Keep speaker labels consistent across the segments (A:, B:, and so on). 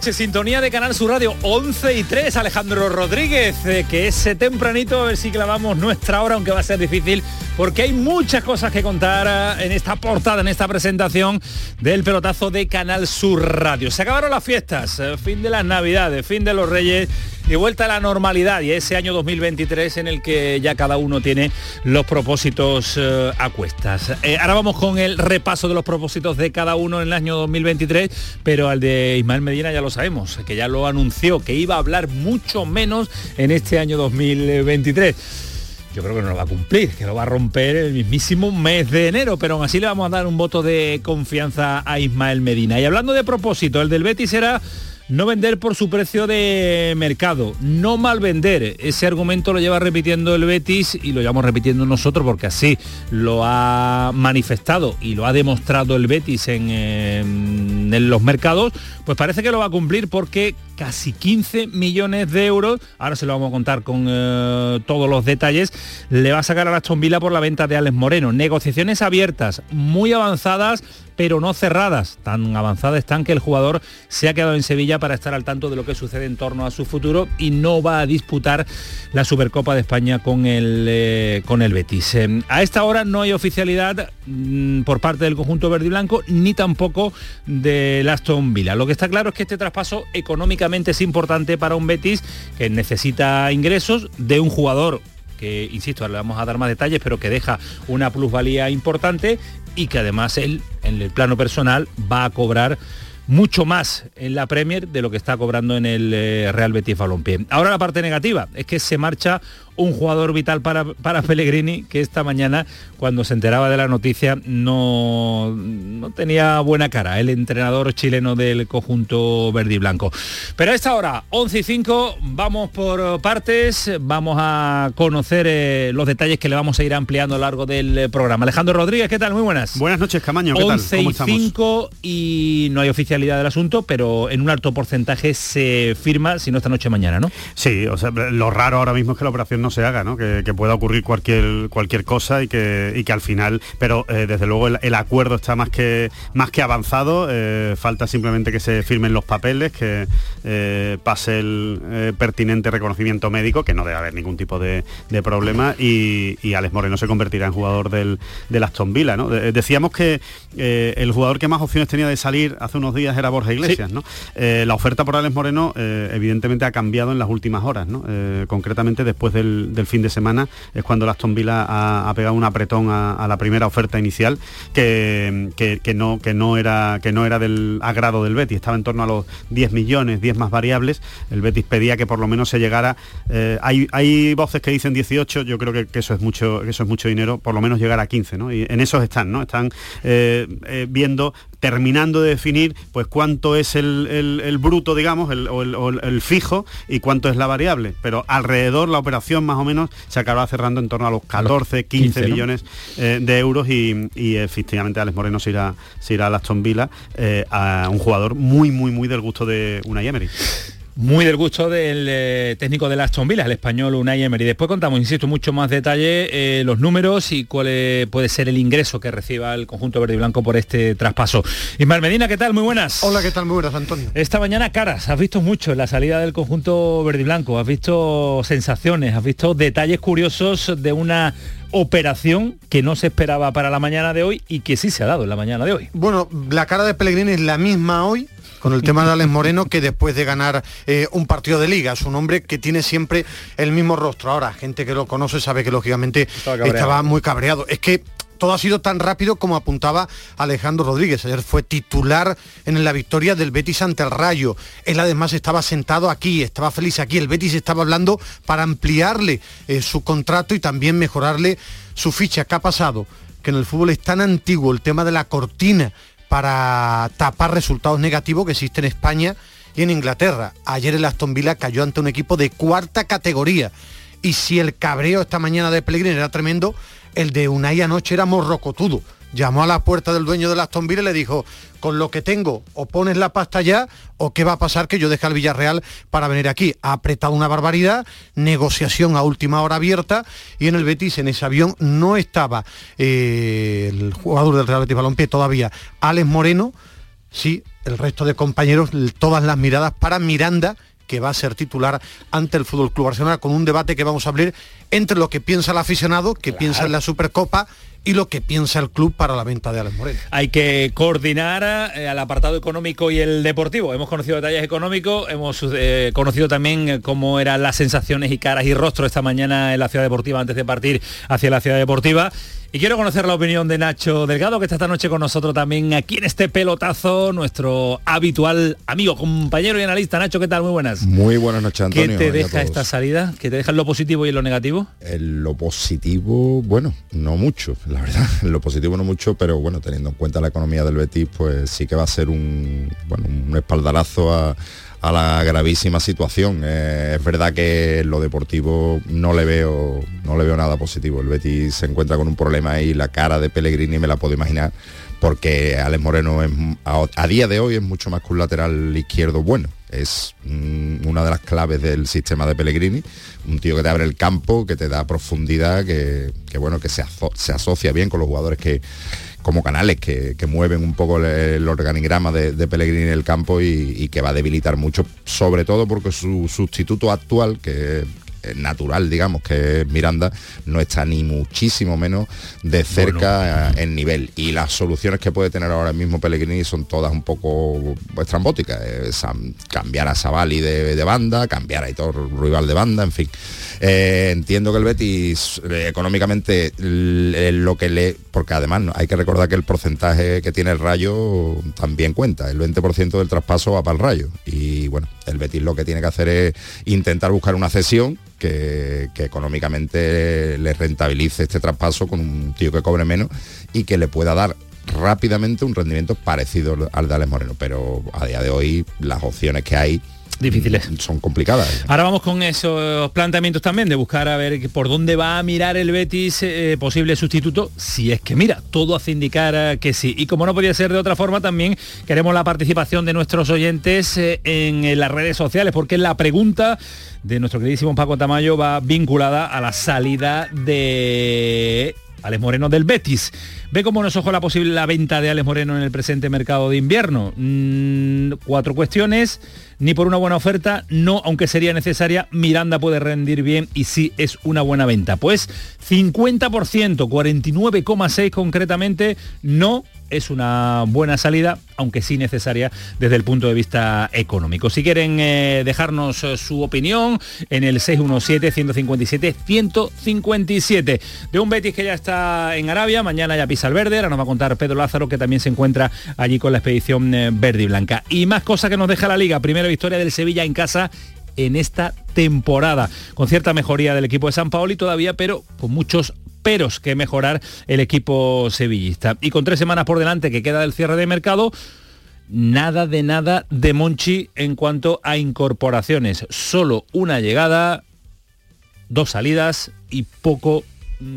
A: Sintonía de Canal Sur Radio 11 y 3, Alejandro Rodríguez, eh, que ese tempranito a ver si clavamos nuestra hora, aunque va a ser difícil, porque hay muchas cosas que contar eh, en esta portada, en esta presentación del pelotazo de Canal Sur Radio. Se acabaron las fiestas, eh, fin de las navidades, fin de los reyes y vuelta a la normalidad y ese año 2023 en el que ya cada uno tiene los propósitos eh, a cuestas. Ahora vamos con el repaso de los propósitos de cada uno en el año 2023, pero al de Ismael Medina ya lo sabemos, que ya lo anunció, que iba a hablar mucho menos en este año 2023 yo creo que no lo va a cumplir, que lo va a romper el mismísimo mes de enero, pero aún así le vamos a dar un voto de confianza a Ismael Medina. Y hablando de propósito, el del Betis será no vender por su precio de mercado, no mal vender. Ese argumento lo lleva repitiendo el Betis y lo llevamos repitiendo nosotros porque así lo ha manifestado y lo ha demostrado el Betis en, en los mercados, pues parece que lo va a cumplir porque casi 15 millones de euros, ahora se lo vamos a contar con eh, todos los detalles, le va a sacar a Aston Villa por la venta de Alex Moreno. Negociaciones abiertas, muy avanzadas, pero no cerradas. Tan avanzadas están que el jugador se ha quedado en Sevilla para estar al tanto de lo que sucede en torno a su futuro y no va a disputar la Supercopa de España con el, eh, con el Betis. Eh, a esta hora no hay oficialidad mm, por parte del conjunto verde y blanco ni tampoco de Aston Villa. Lo que está claro es que este traspaso es importante para un Betis que necesita ingresos de un jugador que, insisto, le vamos a dar más detalles, pero que deja una plusvalía importante y que además él, en el plano personal, va a cobrar mucho más en la Premier de lo que está cobrando en el eh, Real Betis Balompié. Ahora la parte negativa es que se marcha un jugador vital para, para Pellegrini que esta mañana cuando se enteraba de la noticia no, no tenía buena cara el entrenador chileno del conjunto verde y blanco. Pero a esta hora, 11 y 5, vamos por partes, vamos a conocer eh, los detalles que le vamos a ir ampliando a lo largo del eh, programa. Alejandro Rodríguez, ¿qué tal? Muy buenas.
B: Buenas noches, Camaño. ¿qué
A: 11 y 5 y no hay oficialidad del asunto, pero en un alto porcentaje se firma, si no esta noche mañana, ¿no?
B: Sí, o sea, lo raro ahora mismo es que la operación no se haga, ¿no? Que, pueda ocurrir cualquier, cualquier cosa y que, que al final, pero eh, desde luego el, acuerdo está más que, más que avanzado, eh, falta simplemente que se firmen los papeles, que eh, pase el pertinente reconocimiento médico, que no debe haber ningún tipo de, problema, y, y, Alex Moreno se convertirá en jugador del, del Aston Villa, ¿no? decíamos que el jugador que más opciones tenía de salir hace unos días era Borja Iglesias, ¿no? la oferta por Alex Moreno evidentemente ha cambiado en las últimas horas, ¿no? concretamente después del del, fin de semana es cuando el Aston Villa ha, pegado un apretón a, la primera oferta inicial que, que, no, que, no era, que no era del agrado del Betis, estaba en torno a los 10 millones, 10 más variables, el Betis pedía que por lo menos se llegara, eh, hay, hay voces que dicen 18, yo creo que, eso es mucho, eso es mucho dinero, por lo menos llegar a 15, ¿no? Y en esos están, ¿no? Están eh, eh, viendo terminando de definir pues cuánto es el, bruto, digamos, el, o el, fijo y cuánto es la variable. Pero alrededor la operación más o menos se acaba cerrando en torno a los 14, 15, millones eh, de euros y, efectivamente Alex Moreno se irá, se irá a Aston Villa eh, a un jugador muy, muy, muy del gusto de una Emery
A: muy del gusto del eh, técnico de la Aston Villa, el español Unai Emery. Después contamos, insisto, mucho más detalle, eh, los números y cuál puede ser el ingreso que reciba el conjunto verde y blanco por este traspaso. Ismael Medina, ¿qué tal? Muy buenas.
C: Hola, ¿qué tal? Muy buenas, Antonio.
A: Esta mañana caras, has visto mucho en la salida del conjunto verde y blanco, has visto sensaciones, has visto detalles curiosos de una operación que no se esperaba para la mañana de hoy y que sí se ha dado en la mañana de hoy.
C: Bueno, la cara de Pellegrini es la misma hoy con el tema de Alex Moreno que después de ganar eh, un partido de liga. Es un hombre que tiene siempre el mismo rostro. Ahora, gente que lo conoce sabe que lógicamente estaba muy cabreado. Es que todo ha sido tan rápido como apuntaba Alejandro Rodríguez. Ayer fue titular en la victoria del Betis ante el Rayo. Él además estaba sentado aquí, estaba feliz aquí. El Betis estaba hablando para ampliarle eh, su contrato y también mejorarle su ficha. ¿Qué ha pasado? Que en el fútbol es tan antiguo el tema de la cortina para tapar resultados negativos que existe en España y en Inglaterra. Ayer el Aston Villa cayó ante un equipo de cuarta categoría. Y si el cabreo esta mañana de Pellegrini era tremendo, el de Unai anoche era morrocotudo. Llamó a la puerta del dueño del Aston Villa y le dijo, con lo que tengo, o pones la pasta ya, o qué va a pasar que yo deje al Villarreal para venir aquí. Ha apretado una barbaridad, negociación a última hora abierta, y en el Betis, en ese avión, no estaba eh, el jugador del Real Betis Balompié todavía, Alex Moreno, sí, el resto de compañeros, todas las miradas para Miranda, que va a ser titular ante el Fútbol Club Barcelona con un debate que vamos a abrir entre lo que piensa el aficionado, que piensa en la Supercopa y lo que piensa el club para la venta de Alex Moreno.
A: Hay que coordinar eh, al apartado económico y el deportivo. Hemos conocido detalles económicos, hemos eh, conocido también eh, cómo eran las sensaciones y caras y rostros esta mañana en la ciudad deportiva antes de partir hacia la ciudad deportiva. Y quiero conocer la opinión de Nacho Delgado, que está esta noche con nosotros también aquí en este pelotazo, nuestro habitual amigo, compañero y analista. Nacho, ¿qué tal? Muy buenas.
D: Muy buenas noches, Antonio.
A: ¿Qué te deja esta salida? ¿Qué te deja en lo positivo y en lo negativo?
D: En lo positivo, bueno, no mucho, la verdad. En lo positivo no mucho, pero bueno, teniendo en cuenta la economía del Betis, pues sí que va a ser un, bueno, un espaldarazo a a la gravísima situación. Eh, es verdad que lo deportivo no le veo no le veo nada positivo. El Betis se encuentra con un problema y la cara de Pellegrini me la puedo imaginar porque Alex Moreno a, día de hoy es mucho más que un lateral izquierdo bueno. Es mm, una de las claves del sistema de Pellegrini, un tío que te abre el campo, que te da profundidad, que, bueno, que se asocia bien con los jugadores que, como canales que, mueven un poco el, organigrama de, Pellegrini en el campo y, que va a debilitar mucho, sobre todo porque su sustituto actual, que natural, digamos, que es Miranda, no está ni muchísimo menos de cerca en nivel. Y las soluciones que puede tener ahora mismo Pellegrini son todas un poco estrambóticas. cambiar a Savali de, banda, cambiar a Hitor Rival de banda, en fin. Eh, entiendo que el Betis eh, económicamente lo que le... Porque además hay que recordar que el porcentaje que tiene el Rayo también cuenta. El 20% del traspaso va para el Rayo. Y bueno, el Betis lo que tiene que hacer es intentar buscar una cesión que, económicamente le rentabilice este traspaso con un tío que cobre menos y que le pueda dar rápidamente un rendimiento parecido al de Alex Moreno. Pero a día de hoy las opciones que hay
A: difíciles.
D: Son complicadas.
A: Ahora vamos con esos planteamientos también de buscar a ver por dónde va a mirar el Betis eh, posible sustituto, si es que mira, todo hace indicar eh, que sí. Y como no podía ser de otra forma, también queremos la participación de nuestros oyentes eh, en, las redes sociales, porque la pregunta de nuestro queridísimo Paco Tamayo va vinculada a la salida de Alex Moreno del Betis. ¿Ve cómo nos ojo la posible la venta de Alex Moreno en el presente mercado de invierno? Mm, cuatro cuestiones. Ni por una buena oferta, no, aunque sería necesaria, Miranda puede rendir bien y sí es una buena venta. Pues 50%, 49,6 concretamente, no es una buena salida, aunque sí necesaria desde el punto de vista económico. Si quieren eh, dejarnos eh, su opinión en el 617-157-157 de un Betis que ya está en Arabia, mañana ya pisa el verde, ahora nos va a contar Pedro Lázaro que también se encuentra allí con la expedición eh, verde y blanca. Y más cosas que nos deja la liga, primera victoria del Sevilla en casa en esta temporada, con cierta mejoría del equipo de San Paolo y todavía, pero con muchos peros que mejorar el equipo sevillista. Y con tres semanas por delante que queda del cierre de mercado, nada de nada de Monchi en cuanto a incorporaciones. Solo una llegada, dos salidas y poco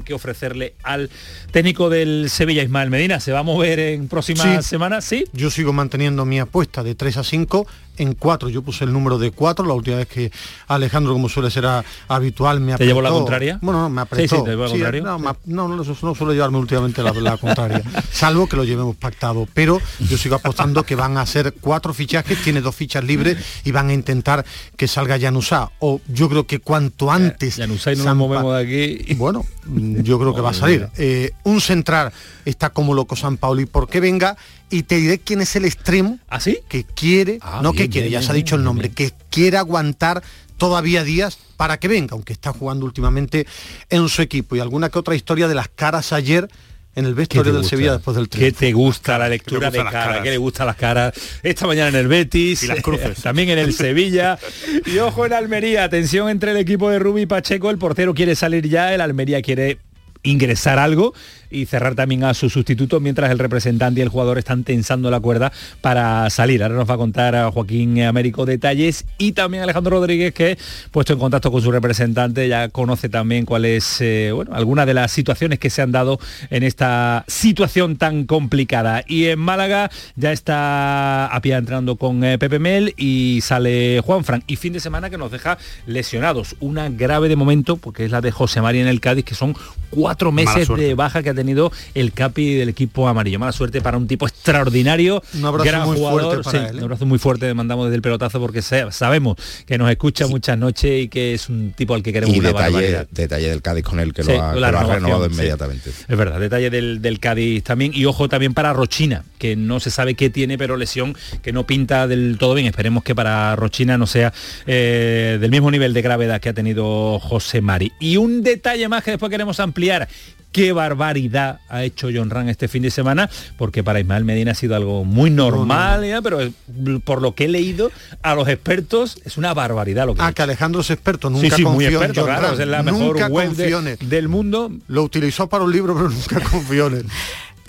A: que ofrecerle al técnico del Sevilla, Ismael Medina. ¿Se va a mover en próximas semanas? Sí.
C: Yo sigo manteniendo mi apuesta de 3 a 5 en 4. Yo puse el número de 4 la última vez que Alejandro, como suele ser habitual, me apretó.
A: ¿Te llevó la contraria?
C: Bueno, no, me apretó. no, no, no, suele llevarme últimamente la, la contraria, salvo que lo llevemos pactado. Pero yo sigo apostando que van a ser cuatro fichajes, tiene dos fichas libres y van a intentar que salga Janusá. O yo creo que cuanto antes...
A: Janusá y no nos movemos de aquí.
C: Bueno, yo creo que va a salir. Eh, un central está como loco San Pauli porque venga y te diré quién es el extremo
A: ¿Así?
C: que quiere,
A: Ah,
C: no
A: bien,
C: que quiere,
A: bien,
C: ya se ha dicho el
A: bien,
C: nombre, que quiere aguantar todavía días para que venga, aunque está jugando últimamente en su equipo. Y alguna que otra historia de las caras ayer en el
A: ¿Qué
C: vestuario del
A: gusta?
C: Sevilla después del
A: ¿Qué
C: triunfo.
A: te gusta la lectura
B: gustan
A: de cara? ¿Qué le gustan las caras? Esta mañana en el Betis,
B: Y las cruces.
A: también en el Sevilla. Y ojo en Almería, atención entre el equipo de Rubi y Pacheco, el portero quiere salir ya, el Almería quiere ingresar algo y cerrar también a su sustituto mientras el representante y el jugador están tensando la cuerda para salir. Ahora nos va a contar a Joaquín Américo detalles y también Alejandro Rodríguez que puesto en contacto con su representante ya conoce también cuáles eh, bueno, algunas de las situaciones que se han dado en esta situación tan complicada. Y en Málaga ya está Apia entrando con eh, Pepe Mel y sale Juan Fran y fin de semana que nos deja lesionados. Una grave de momento porque es la de José María en el Cádiz que son cuatro meses de baja que ha tenido el capi del equipo amarillo. Mala suerte para un tipo extraordinario.
C: Un abrazo
A: gran
C: muy
A: jugador.
C: fuerte para
A: Sí,
C: él, ¿eh?
A: Un abrazo muy fuerte le mandamos desde el pelotazo porque sabemos que nos escucha muchas noches y que es un tipo al que queremos
D: Y
A: una
D: detalle,
A: barbaridad.
D: detalle del Cádiz con él que
A: Sí,
D: lo ha, que
A: la
D: lo ha
A: renovación,
D: renovado
A: sí.
D: inmediatamente.
A: Es verdad, detalle del, del Cádiz también. Y ojo también para Rochina, que no se sabe qué tiene, pero lesión que no pinta del todo bien. Esperemos que para Rochina no sea eh, del mismo nivel de gravedad que ha tenido José Mari. Y un detalle más que después queremos ampliar. Qué barbaridad ha hecho John Ran este fin de semana, porque para Ismael Medina ha sido algo muy normal, ya, pero por lo que he leído a los expertos es una barbaridad lo que
C: Ah, que Alejandro es experto,
A: Sí,
C: nunca
A: sí, muy
C: confió en
A: experto,
C: John
A: claro, es la mejor web de- del mundo.
C: Lo utilizó para un libro, pero nunca confió en él.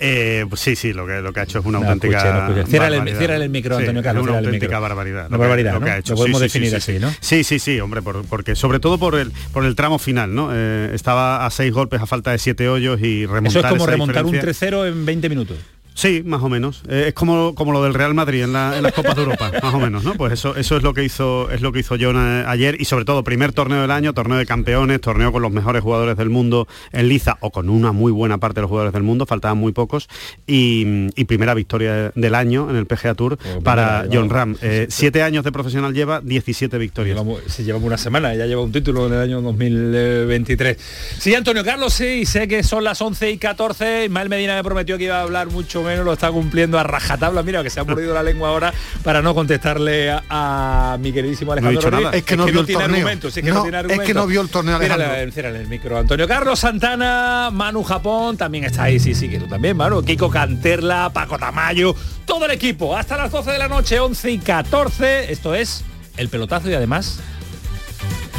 B: Eh, pues sí, sí, lo que, lo que ha hecho es una
A: No,
B: auténtica
A: escuche, no. Ciérrale el- ciérrale el micro, Antonio
B: es
A: Carlos,
B: una auténtica barbaridad.
A: Una barbaridad, ¿no? Lo podemos definir así, ¿no?
B: Sí, sí, sí, hombre, por- porque sobre todo por el por el tramo final, ¿no? Eh, estaba a seis golpes a falta de siete hoyos y remontar
A: Eso es como remontar un
B: diferencia.
A: 3-0 en 20 minutos.
B: Sí, más o menos. Eh, es como, como lo del Real Madrid en, la- en las Copas de Europa, más o menos, ¿no? Pues eso, eso es lo que hizo, es lo que hizo John ayer y sobre todo primer torneo del año, torneo de campeones, torneo con los mejores jugadores del mundo en liza o con una muy buena parte de los jugadores del mundo, faltaban muy pocos y, y primera victoria del año en el PGA Tour para
A: primera,
B: John Ram. Eh, siete años de profesional lleva 17 victorias.
A: Llevamos, si llevamos una semana, ya lleva un título en el año 2023. Sí, Antonio Carlos, sí, sé que son las 11 y 14. Ismael Medina me prometió que iba a hablar mucho menos, lo está cumpliendo a rajatabla. Mira, que se ha mordido la lengua ahora para no contestarle a, a mi queridísimo Alejandro
B: dicho nada.
A: Rodríguez.
C: Es que no vio el
A: tiene
C: torneo.
A: argumentos, es que no,
C: No,
A: tiene
C: es que
A: argumentos.
C: no vio el torneo, Alejandro.
A: el micro. Antonio Carlos Santana, Manu Japón, también está ahí, sí, sí, que tú también, Manu. Kiko Canterla, Paco Tamayo, todo el equipo. Hasta las 12 de la noche, 11 y 14. Esto es el pelotazo y además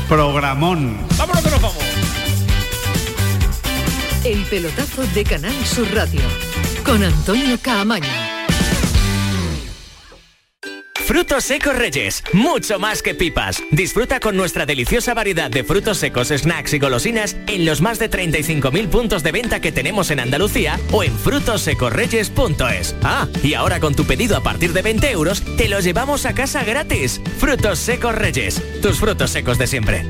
B: Programón.
A: ¡Vámonos que nos vamos!
E: El pelotazo de Canal Sur Radio con Antonio Caamaño.
F: Frutos secos Reyes, mucho más que pipas. Disfruta con nuestra deliciosa variedad de frutos secos, snacks y golosinas en los más de 35.000 puntos de venta que tenemos en Andalucía o en frutosecorreyes.es. Ah, y ahora con tu pedido a partir de 20 euros, te lo llevamos a casa gratis. Frutos secos Reyes, tus frutos secos de siempre.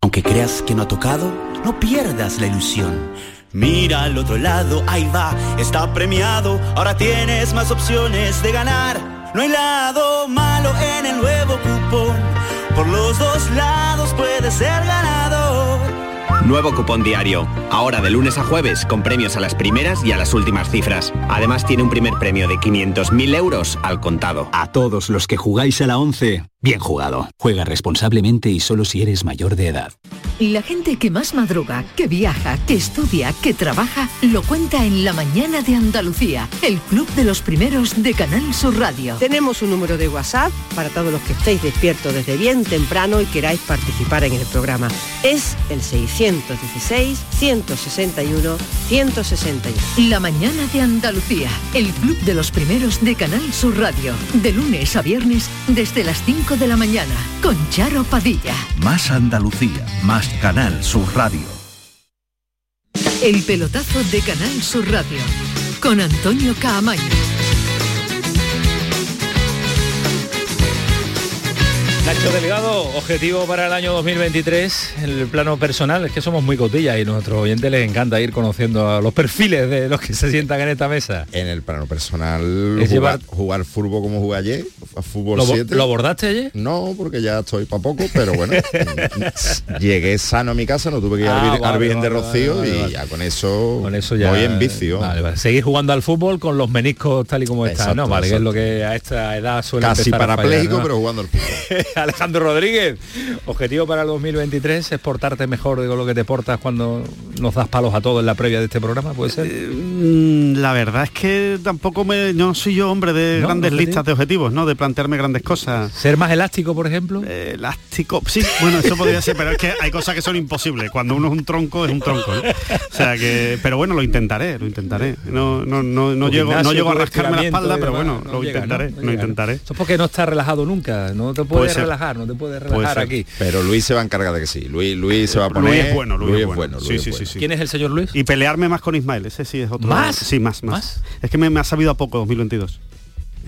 G: Aunque creas que no ha tocado, no pierdas la ilusión. Mira al otro lado, ahí va, está premiado. Ahora tienes más opciones de ganar. No hay lado malo en el nuevo cupón. Por los dos lados puedes ser ganador.
H: Nuevo cupón diario. Ahora de lunes a jueves con premios a las primeras y a las últimas cifras. Además tiene un primer premio de 500.000 euros al contado.
I: A todos los que jugáis a la 11, bien jugado. Juega responsablemente y solo si eres mayor de edad.
E: La gente que más madruga, que viaja, que estudia, que trabaja, lo cuenta en la mañana de Andalucía, el club de los primeros de Canal Sur Radio.
J: Tenemos un número de WhatsApp para todos los que estéis despiertos desde bien temprano y queráis participar en el programa. Es el 616-161-161.
E: La mañana de Andalucía, el club de los primeros de Canal Sur Radio, de lunes a viernes desde las 5 de la mañana, con Charo Padilla.
K: Más Andalucía, más Canal Sur Radio.
E: El pelotazo de Canal Sur Radio, con Antonio Caamaño.
A: Nacho Delgado, objetivo para el año 2023, en el plano personal, es que somos muy cotillas y a nuestros oyentes les encanta ir conociendo a los perfiles de los que se sientan en esta mesa.
D: En el plano personal, jugar,
A: llevar-
D: jugar fútbol como jugué ayer, a fútbol
A: ¿Lo, bo-
D: 7.
A: lo abordaste ayer?
D: No, porque ya estoy para poco, pero bueno, llegué sano a mi casa, no tuve que ir
A: Ah,
D: al
A: vale,
D: Virgen de Rocío
A: vale,
D: y ya con eso,
A: Con eso ya
D: voy en vicio.
A: Seguir jugando al fútbol con los meniscos tal y como están,
D: Exacto,
A: ¿no? Vale, que es
D: exacto.
A: lo que a esta edad suele
D: Casi parapléjico,
A: ¿no?
D: pero jugando al fútbol.
A: Alejandro Rodríguez, objetivo para el 2023 es portarte mejor de lo que te portas cuando nos das palos a todos en la previa de este programa, ¿puede ser?
B: Mm, La verdad es que tampoco me, no soy yo hombre de
A: ¿No?
B: grandes listas de objetivos, ¿no? De plantearme grandes cosas.
A: ¿Ser más elástico, por ejemplo?
B: elástico, sí, bueno, eso podría ser, pero es que hay cosas que son imposibles. Cuando uno es un tronco, es un tronco. ¿no? O sea que, pero bueno, lo intentaré, lo intentaré. No, no, no, no llego, no llego a rascarme la espalda, pero bueno,
A: no
B: lo
A: llega,
B: intentaré, lo intentaré.
A: Eso es porque no estás relajado nunca, no te
B: Puede
A: puedes
B: ser.
A: Relajar, no te puedes
B: Puede
A: relajar aquí.
D: Pero Luis se va a encargar de que sí. Luis, Luis se va a
B: Luis
D: poner.
B: es bueno, Luis, es bueno.
D: Luis
B: sí,
D: es
B: sí,
D: bueno.
B: sí, sí.
A: ¿Quién es el señor Luis?
B: Y pelearme más con Ismael, ese sí es otro.
A: ¿Más?
B: Sí, más, más.
A: ¿Más?
B: Es que me, me ha sabido a poco 2022.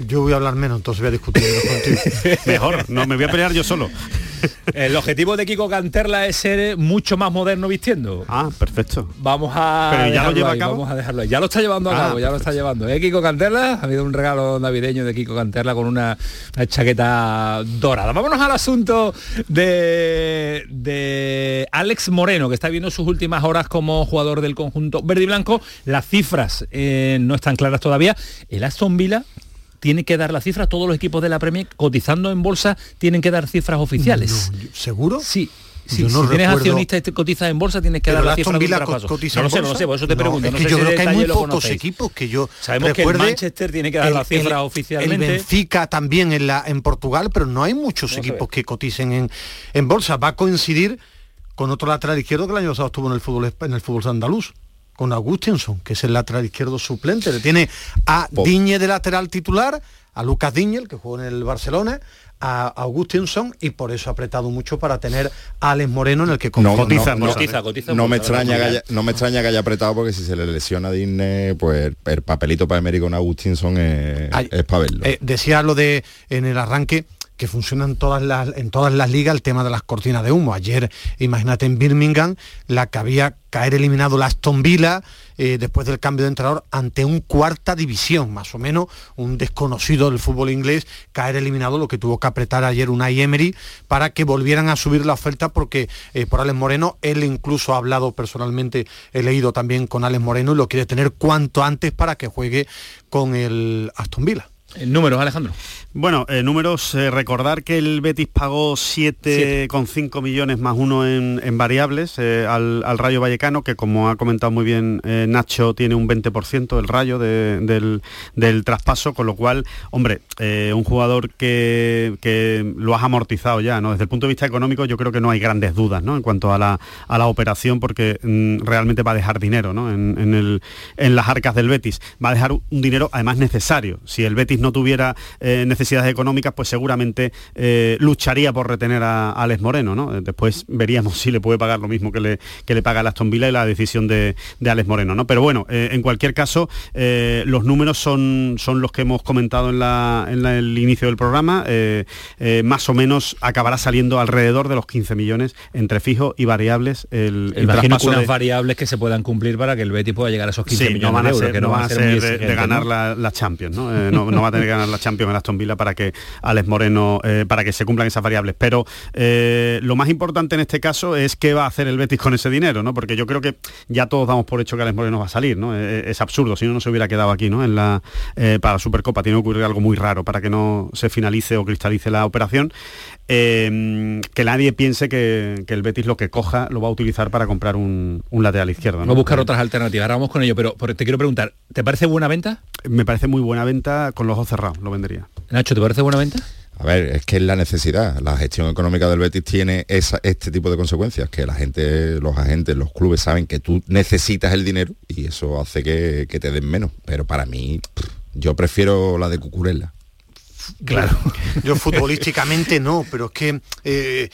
C: Yo voy a hablar menos, entonces voy a discutir menos contigo.
B: Mejor, no, me voy a pelear yo solo.
A: El objetivo de Kiko Canterla es ser mucho más moderno vistiendo.
B: Ah, perfecto.
A: Vamos a
B: Pero ¿ya lo
A: dejarlo
B: lleva a
A: ahí,
B: cabo?
A: Vamos a dejarlo ahí. Ya lo está llevando a
B: Ah,
A: cabo, ya lo está llevando. ¿Eh, Kiko Canterla? Ha habido un regalo navideño de Kiko Canterla con una, una chaqueta dorada. Vámonos al asunto de, de Alex Moreno, que está viendo sus últimas horas como jugador del conjunto verde y blanco. Las cifras eh, no están claras todavía. El Aston Villa tiene que dar las cifras, todos los equipos de la Premier cotizando en bolsa tienen que dar cifras oficiales.
C: No, ¿Seguro?
A: Sí. Sí,
C: no
A: si tienes
C: recuerdo-
A: accionistas y te cotizas en bolsa, tienes que
C: Pero
A: dar la cifra de traspaso.
C: cotiza
A: No
C: en
A: sé, no lo sé, por eso te
C: No,
A: pregunto.
C: es
A: no
C: que
A: sé
C: yo
A: si
C: creo que hay muy pocos
A: conocéis.
C: equipos que yo
A: Sabemos que el. Manchester tiene que dar las cifras oficialmente.
C: El Benfica también en la en Portugal, pero no hay muchos equipos que coticen en, en bolsa. Va a coincidir con otro lateral izquierdo que el año pasado estuvo en el fútbol en el fútbol andaluz con Augustinson, que es el lateral izquierdo suplente. Le tiene a Diñe de lateral titular, a Lucas Diñe, el que jugó en el Barcelona, a Augustinson y por eso ha apretado mucho para tener a Alex Moreno en el que
D: No, no, no,
A: cotiza, cotiza
D: no
A: mucho,
D: me extraña que haya, no me extraña que haya apretado porque si se le lesiona a Disney, pues el papelito para Emery con Agustinson es,
C: Ay,
D: es para verlo.
C: Eh, decía lo de en el arranque que funciona en todas las en todas las ligas el tema de las cortinas de humo. Ayer, imagínate en Birmingham, la que había caer eliminado la Aston Villa eh, después del cambio de entrenador ante un cuarta división, más o menos un desconocido del fútbol inglés, caer eliminado, lo que tuvo que apretar ayer Unai Emery para que volvieran a subir la oferta porque eh, por Alex Moreno, él incluso ha hablado personalmente, he leído también con Alex Moreno y lo quiere tener cuanto antes para que juegue con el Aston Villa.
A: Números, Alejandro.
B: Bueno, eh, números, eh, recordar que el Betis pagó 7,5 millones más uno en, en variables eh, al, al Rayo Vallecano, que como ha comentado muy bien Nacho, tiene un 20% del Rayo de- del, del traspaso, con lo cual, hombre, un jugador que, que lo has amortizado ya, ¿no? Desde el punto de vista económico yo creo que no hay grandes dudas, ¿no? En cuanto a la, a la operación, porque mm, realmente va a dejar dinero, ¿no? En, en el- en las arcas del Betis. Va a dejar un dinero además necesario. Si el Betis no tuviera eh, necesidades económicas, pues seguramente eh, lucharía por retener a, a Alex Moreno, ¿no? Eh, Después veríamos si le puede pagar lo mismo que le, que le paga el Aston Villa y la decisión de, de Alex Moreno, ¿no? Pero bueno, eh, en cualquier caso, los números son, son los que hemos comentado en, la- en la- el inicio del programa. Más o menos acabará saliendo alrededor de los 15 millones entre fijo y variables el, el
A: Imagino que unas
B: de-
A: variables que se puedan cumplir para que el Betis pueda llegar a esos 15
B: Sí,
A: millones
B: no van a
A: de euros,
B: ser,
A: que
B: no van a ser de, de ganar
A: ¿no?
B: la, la Champions, ¿no? Eh, no, no va a tener que ganar la Champions en Aston Villa para que Alex Moreno, eh, para que se cumplan esas variables. Pero eh, lo más importante en este caso es qué va a hacer el Betis con ese dinero, ¿no? Porque yo creo que ya todos damos por hecho que Alex Moreno va a salir, ¿no? Eh, es absurdo, si no, no se hubiera quedado aquí, ¿no? En la, eh, para la Supercopa tiene que ocurrir algo muy raro para que no se finalice o cristalice la operación. Eh, que nadie piense que, que el Betis lo que coja lo va a utilizar para comprar un, un lateral izquierdo. ¿no?
A: Vamos a buscar otras alternativas. Ahora vamos con ello, pero, pero te quiero preguntar, ¿te parece buena venta?
B: Me parece muy buena venta, con los ojos cerrados lo vendería.
A: Nacho, ¿te parece buena venta?
D: A ver, es que es la necesidad. La gestión económica del Betis tiene esa- este tipo de consecuencias, que la gente, los agentes, los clubes saben que tú necesitas el dinero y eso hace que, que te den menos. Pero para mí, yo prefiero la de Cucurella.
A: Claro.
C: Yo futbolísticamente no, pero es que eh,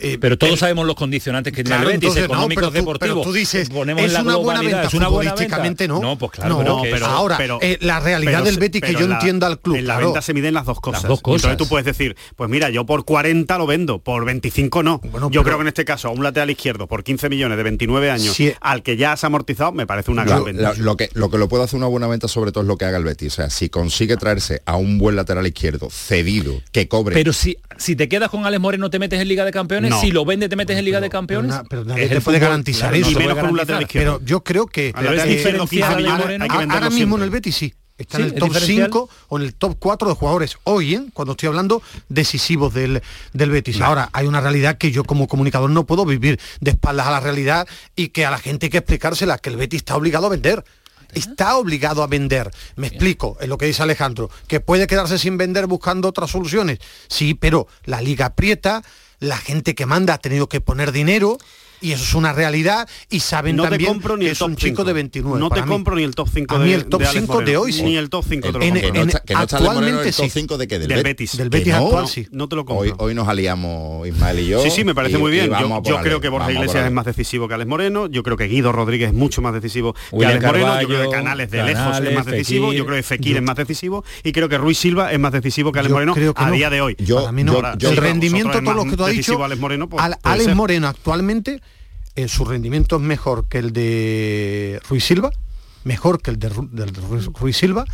C: eh,
A: pero todos
C: el-
A: sabemos los condicionantes que tiene
C: Claro,
A: el Betis,
C: entonces, no,
A: económicos,
C: pero tú-
A: deportivos.
C: pero tú dices,
A: Ponemos
C: es
A: la
C: una buena venta
A: es una buena venta.
C: ¿no?
A: No, pues claro,
C: No,
A: pero, que
C: pero ahora, eh, la realidad del Betis que yo
B: la-
C: entiendo al club,
B: En la
C: claro.
B: venta se miden las dos cosas.
A: dos cosas.
B: Entonces tú puedes decir, pues mira, yo por 40 lo vendo, por 25 no. yo
C: pero-
B: creo que en este caso a un lateral izquierdo por 15 millones de 29 años, al que ya se ha amortizado, me parece una
D: Yo-
B: gran venta.
D: la- lo, que, lo que lo puede hacer una buena venta sobre todo es lo que haga el Betis. O sea, si consigue traerse a un buen lateral izquierdo cedido, que cobre.
A: Pero si, si te quedas con Alex Moreno te metes en Liga de Campeones,
B: No.
A: si lo vende te metes en Liga de Campeones.
C: pero nadie te puede garantizar
A: claro, no
C: eso.
A: se
B: Y
A: puede
B: menos con un lateral
A: garantizar.
B: izquierdo.
C: Pero yo creo que
B: lateral
C: eh,
B: izquierdo, 15
A: diferencial,
B: millones,
A: Moreno.
B: hay que
C: a-
B: venderlo
C: ahora mismo en el Betis sí. Está
A: Sí,
C: en el
A: ¿es
C: top
A: diferencial?
C: 5 o en el top 4 de jugadores hoy, ¿eh? cuando estoy hablando decisivos del, del Betis. Ahora, hay una realidad que yo como comunicador no puedo vivir de espaldas a la realidad y que a la gente hay que explicársela, que el Betis está obligado a vender. Está obligado a vender. Me explico, es lo que dice Alejandro, que puede quedarse sin vender buscando otras soluciones. Sí, pero la liga aprieta, la gente que manda ha tenido que poner dinero y eso es una realidad y saben
B: no te
C: también
B: compro ni
C: que
B: el
C: es
B: top
C: un chico
B: 5.
C: de 29.
B: No te
C: mí.
B: compro ni el top 5
C: A
B: de
C: mí el top
B: de Alex
C: 5 de hoy sí.
B: Ni el top 5 te lo
C: En-
B: compro.
D: que no está, que no está Alex Moreno en el
C: actualmente
D: top
C: sí.
D: 5 de qué? Del,
B: Del
D: Bet-
B: Betis.
C: Del
D: que
C: Betis
D: no,
C: actual sí.
B: No te lo compro.
D: Hoy, hoy nos aliamos Ismael y yo.
B: Sí, sí, me parece
D: y-
B: muy bien. Yo, creo que Borja Iglesias es más decisivo que Alex Moreno. Yo creo que Guido Rodríguez es mucho más decisivo que Alex Moreno. Yo creo que Canales de lejos es más decisivo.
A: Fekir.
B: Yo creo que Fekir es más decisivo. Y creo que Ruiz Silva es más decisivo que Alex Moreno a día de hoy.
D: Yo-
C: el rendimiento, todo lo que tú has dicho,
B: Alex Moreno, pues.
C: Moreno actualmente, su rendimiento es mejor que el de Ruiz Silva, mejor que el de, de Ruiz Silva,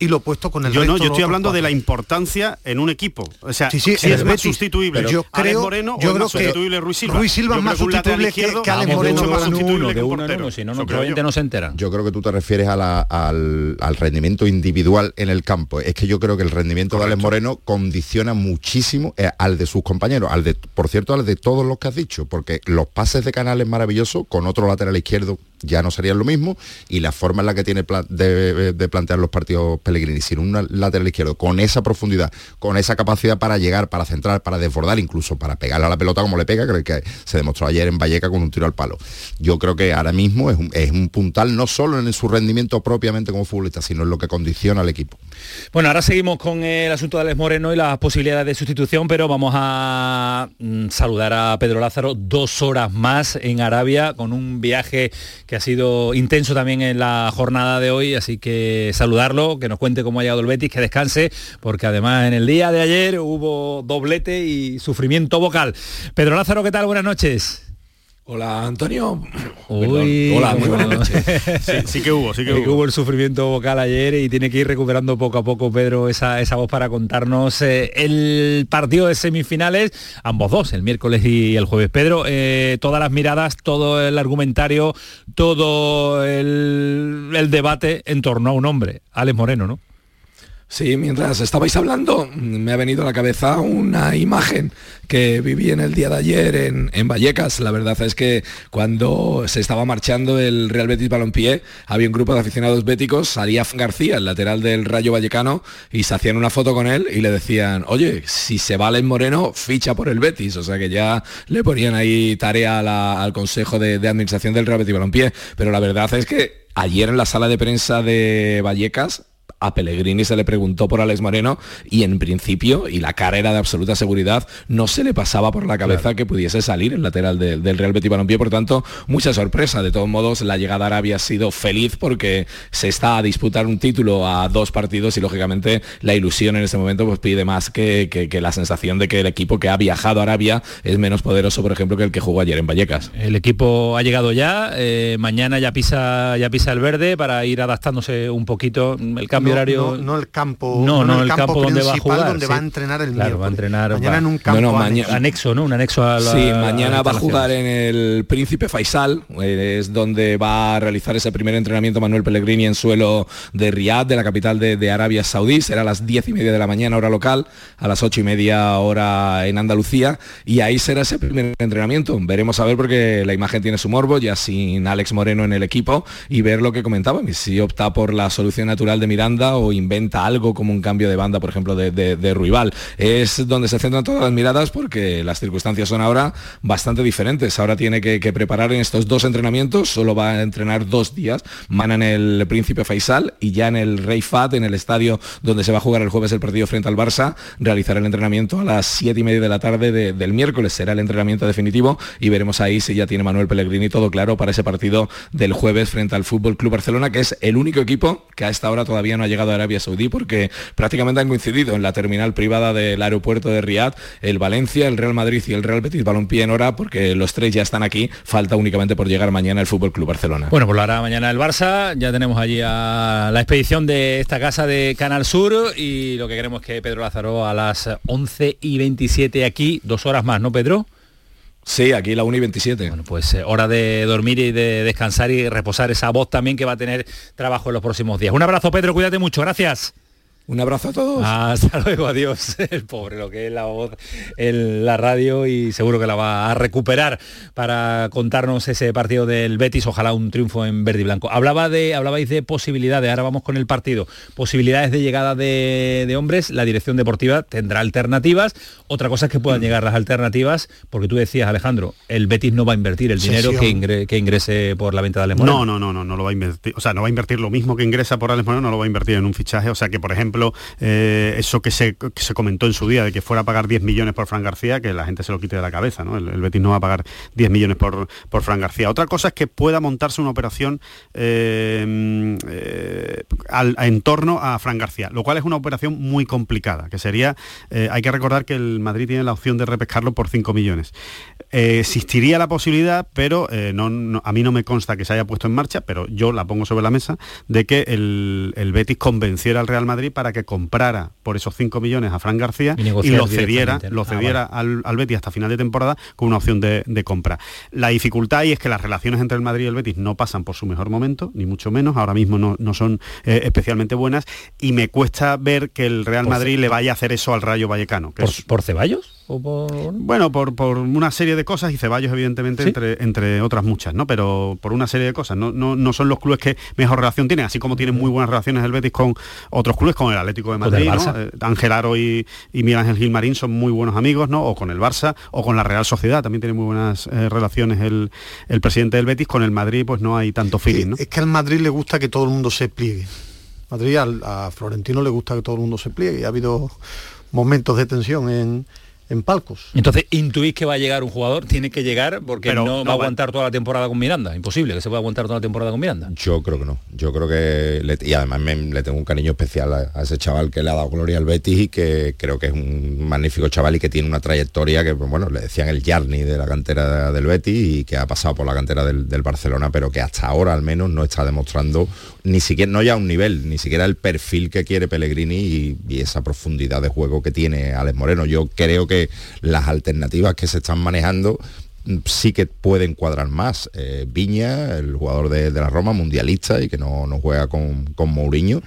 C: y lo he puesto con el
B: Yo
C: resto
B: no, yo estoy hablando de la importancia en un equipo. O sea,
C: Sí, sí,
B: si es más
C: Betis.
B: sustituible
C: yo
B: Alex
C: creo-
B: Moreno
C: yo
B: o es
C: creo
B: más
C: que
B: sustituible Ruiz Silva.
C: Ruiz Silva
B: Yo
C: más
B: que
C: sustituible que- que Alex Moreno
B: más sustituible
A: de uno uno, si no
B: yo.
A: no se entera.
D: Yo creo que tú te refieres a la- al, al rendimiento individual en el campo. Es que yo creo que el rendimiento de Alex Moreno condiciona muchísimo eh, al de sus compañeros, al de, por cierto, al de todos los que has dicho, porque los pases de Canales maravillosos, con otro lateral izquierdo ya no serían lo mismo, y la forma en la que tiene de, de plantear los partidos Pellegrini, sin un lateral izquierdo, con esa profundidad, con esa capacidad para llegar, para centrar, para desbordar, incluso para pegarle a la pelota como le pega, creo que se demostró ayer en Valleca con un tiro al palo. Yo creo que ahora mismo es un, es un puntal no solo en su rendimiento propiamente como futbolista, sino en lo que condiciona al equipo.
A: Bueno, ahora seguimos con el asunto de Alex Moreno y las posibilidades de sustitución, pero vamos a mm, saludar a Pedro Lázaro dos horas más en Arabia con un viaje que ha sido intenso también en la jornada de hoy, así que saludarlo, que nos cuente cómo ha llegado el Betis, que descanse, porque además en el día de ayer hubo doblete y sufrimiento vocal. Pedro Lázaro, ¿qué tal? Buenas noches.
L: Hola Antonio.
A: Uy,
L: Hola, muy buenas noches.
B: Sí, sí que hubo, sí que
A: Eh,
B: hubo.
A: el sufrimiento vocal ayer y tiene que ir recuperando poco a poco Pedro esa, esa voz para contarnos eh, el partido de semifinales, ambos dos, el miércoles y el jueves. Pedro, eh, todas las miradas, todo el argumentario, todo el, el debate en torno a un hombre, Alex Moreno, ¿no?
L: Sí, mientras estabais hablando, me ha venido a la cabeza una imagen que viví en el día de ayer en, en Vallecas. La verdad es que cuando se estaba marchando el Real Betis Balompié, había un grupo de aficionados béticos, salía García, el lateral del Rayo Vallecano, y se hacían una foto con él y le decían, oye, si se va Alex Moreno, ficha por el Betis. O sea que ya le ponían ahí tarea al Consejo de, de Administración del Real Betis Balompié. Pero la verdad es que ayer en la sala de prensa de Vallecas, a Pellegrini se le preguntó por Alex Moreno y en principio, y la cara era de absoluta seguridad, no se le pasaba por la cabeza que pudiese salir el lateral de- del Real Betis Balompié, por tanto, mucha sorpresa. De todos modos, la llegada a Arabia ha sido feliz porque se está a disputar un título a dos partidos y lógicamente la ilusión en este momento pues pide más que, que- que la sensación de que el equipo que ha viajado a Arabia es menos poderoso, por ejemplo, que el que jugó ayer en Vallecas.
A: El equipo ha llegado ya, eh, mañana ya pisa, ya pisa el verde para ir adaptándose un poquito el cambio
C: no,
A: horario.
C: no, no el campo,
A: No, no,
C: en
A: el campo donde va a
C: principal,
A: jugar,
C: donde
A: sí.
C: va a entrenar el
A: Claro, va a
C: miércoles.
A: entrenar,
C: Mañana
A: va-
C: en un campo
L: No, no,
C: anexo.
A: ¿no? Un anexo a la
L: Sí,
A: a
L: mañana va a jugar en el Príncipe Faisal, eh, es donde va a realizar ese primer entrenamiento Manuel Pellegrini en suelo de Riyadh, de la capital de, de Arabia Saudí. Será a las diez y media de la mañana, hora local, a las ocho y media hora en Andalucía, y ahí será ese primer entrenamiento. Veremos a ver porque la imagen tiene su morbo, ya sin Alex Moreno en el equipo, y ver lo que comentaban, y si opta por la solución natural de Miranda o inventa algo como un cambio de banda, por ejemplo, de, de, Ruibal. Es donde se centran todas las miradas porque las circunstancias son ahora bastante diferentes. Ahora tiene que, preparar en estos dos entrenamientos, solo va a entrenar dos días, van en el Príncipe Faisal y ya en el Rey Fat, en el estadio donde se va a jugar el jueves el partido frente al Barça, realizará el entrenamiento a las siete y media de la tarde del miércoles. Será el entrenamiento definitivo y veremos ahí si ya tiene Manuel Pellegrini todo claro para ese partido del jueves frente al Fútbol Club Barcelona, que es el único equipo que a esta hora todavía no ha llegado a Arabia Saudí porque prácticamente han coincidido en la terminal privada del aeropuerto de Riad, el Valencia, el Real Madrid y el Real Betis Balompié en hora, porque los tres ya están aquí, falta únicamente por llegar mañana el Fútbol Club Barcelona.
A: Bueno, pues lo hará mañana el Barça, ya tenemos allí a la expedición de esta casa de Canal Sur y lo que queremos es que Pedro Lázaro a las 11 y 27 aquí, dos horas más, ¿no, Pedro?
L: Sí, aquí la 1 y 27.
A: Bueno, pues eh, hora de dormir y de descansar y reposar esa voz también que va a tener trabajo en los próximos días. Un abrazo, Pedro, cuídate mucho, gracias.
L: Un abrazo a todos.
A: Hasta luego, adiós. El pobre, lo que es la voz en la radio y seguro que la va a recuperar para contarnos ese partido del Betis, ojalá un triunfo en verde y blanco. Hablaba de, hablabais de posibilidades, ahora vamos con el partido. Posibilidades de llegada de, hombres, la dirección deportiva tendrá alternativas. Otra cosa es que puedan llegar las alternativas, porque tú decías, Alejandro, el Betis no va a invertir el dinero que, ingrese por la venta de Alex
B: No, no, no, no, no lo va a invertir. O sea, no va a invertir lo mismo que ingresa por Alex no lo va a invertir en un fichaje. O sea que, por ejemplo, eh, eso que se, comentó en su día, de que fuera a pagar 10 millones por Fran García, que la gente se lo quite de la cabeza, ¿no? El, Betis no va a pagar 10 millones por, por Fran García. Otra cosa es que pueda montarse una operación eh, eh, en torno a Fran García, lo cual es una operación muy complicada, que sería, hay que recordar que el Madrid tiene la opción de repescarlo por 5 millones. existiría la posibilidad, pero a mí no me consta que se haya puesto en marcha, pero yo la pongo sobre la mesa, de que el, el Betis convenciera al Real Madrid para que comprara por esos 5 millones a Fran García y, lo cediera, lo ah, cediera al, Betis hasta final de temporada con una opción de, compra. La dificultad ahí es que las relaciones entre el Madrid y el Betis no pasan por su mejor momento, ni mucho menos, ahora mismo no, son eh, especialmente buenas, y me cuesta ver que el Real Madrid le vaya a hacer eso al Rayo Vallecano.
A: ¿Por Ceballos?
B: Bueno, por, una serie de cosas y Ceballos, evidentemente, entre, entre otras muchas, ¿no? Pero por una serie de cosas. No, no, son los clubes que mejor relación tienen, así como tienen muy buenas relaciones el Betis con otros clubes, con el Atlético de Madrid, ¿no? Eh, Ángel Aro y, y Miguel Ángel Gilmarín son muy buenos amigos, ¿no? O con el Barça, o con la Real Sociedad, también tiene muy buenas eh, relaciones el, presidente del Betis, con el Madrid pues no hay tanto feeling, ¿no?
C: Es que al Madrid le gusta que todo el mundo se pliegue. Madrid a Florentino le gusta que todo el mundo se pliegue. Y ha habido momentos de tensión en, en palcos.
A: Entonces, intuís que va a llegar un jugador, tiene que llegar porque no, va a aguantar toda la temporada con Miranda. Imposible que se pueda aguantar toda la temporada con Miranda.
D: Yo creo que no. Yo creo que, y además le tengo un cariño especial a, ese chaval que le ha dado gloria al Betis y que creo que es un magnífico chaval y que tiene una trayectoria que, bueno, le decían el Yarni de la cantera del Betis y que ha pasado por la cantera del, Barcelona, pero que hasta ahora al menos no está demostrando ni siquiera, no ya un nivel, ni siquiera el perfil que quiere Pellegrini y, y esa profundidad de juego que tiene Alex Moreno. Yo creo que las alternativas que se están manejando mm, sí que pueden cuadrar más. Eh, Viña, el jugador de, la Roma, mundialista y que no, juega con, con Mourinho,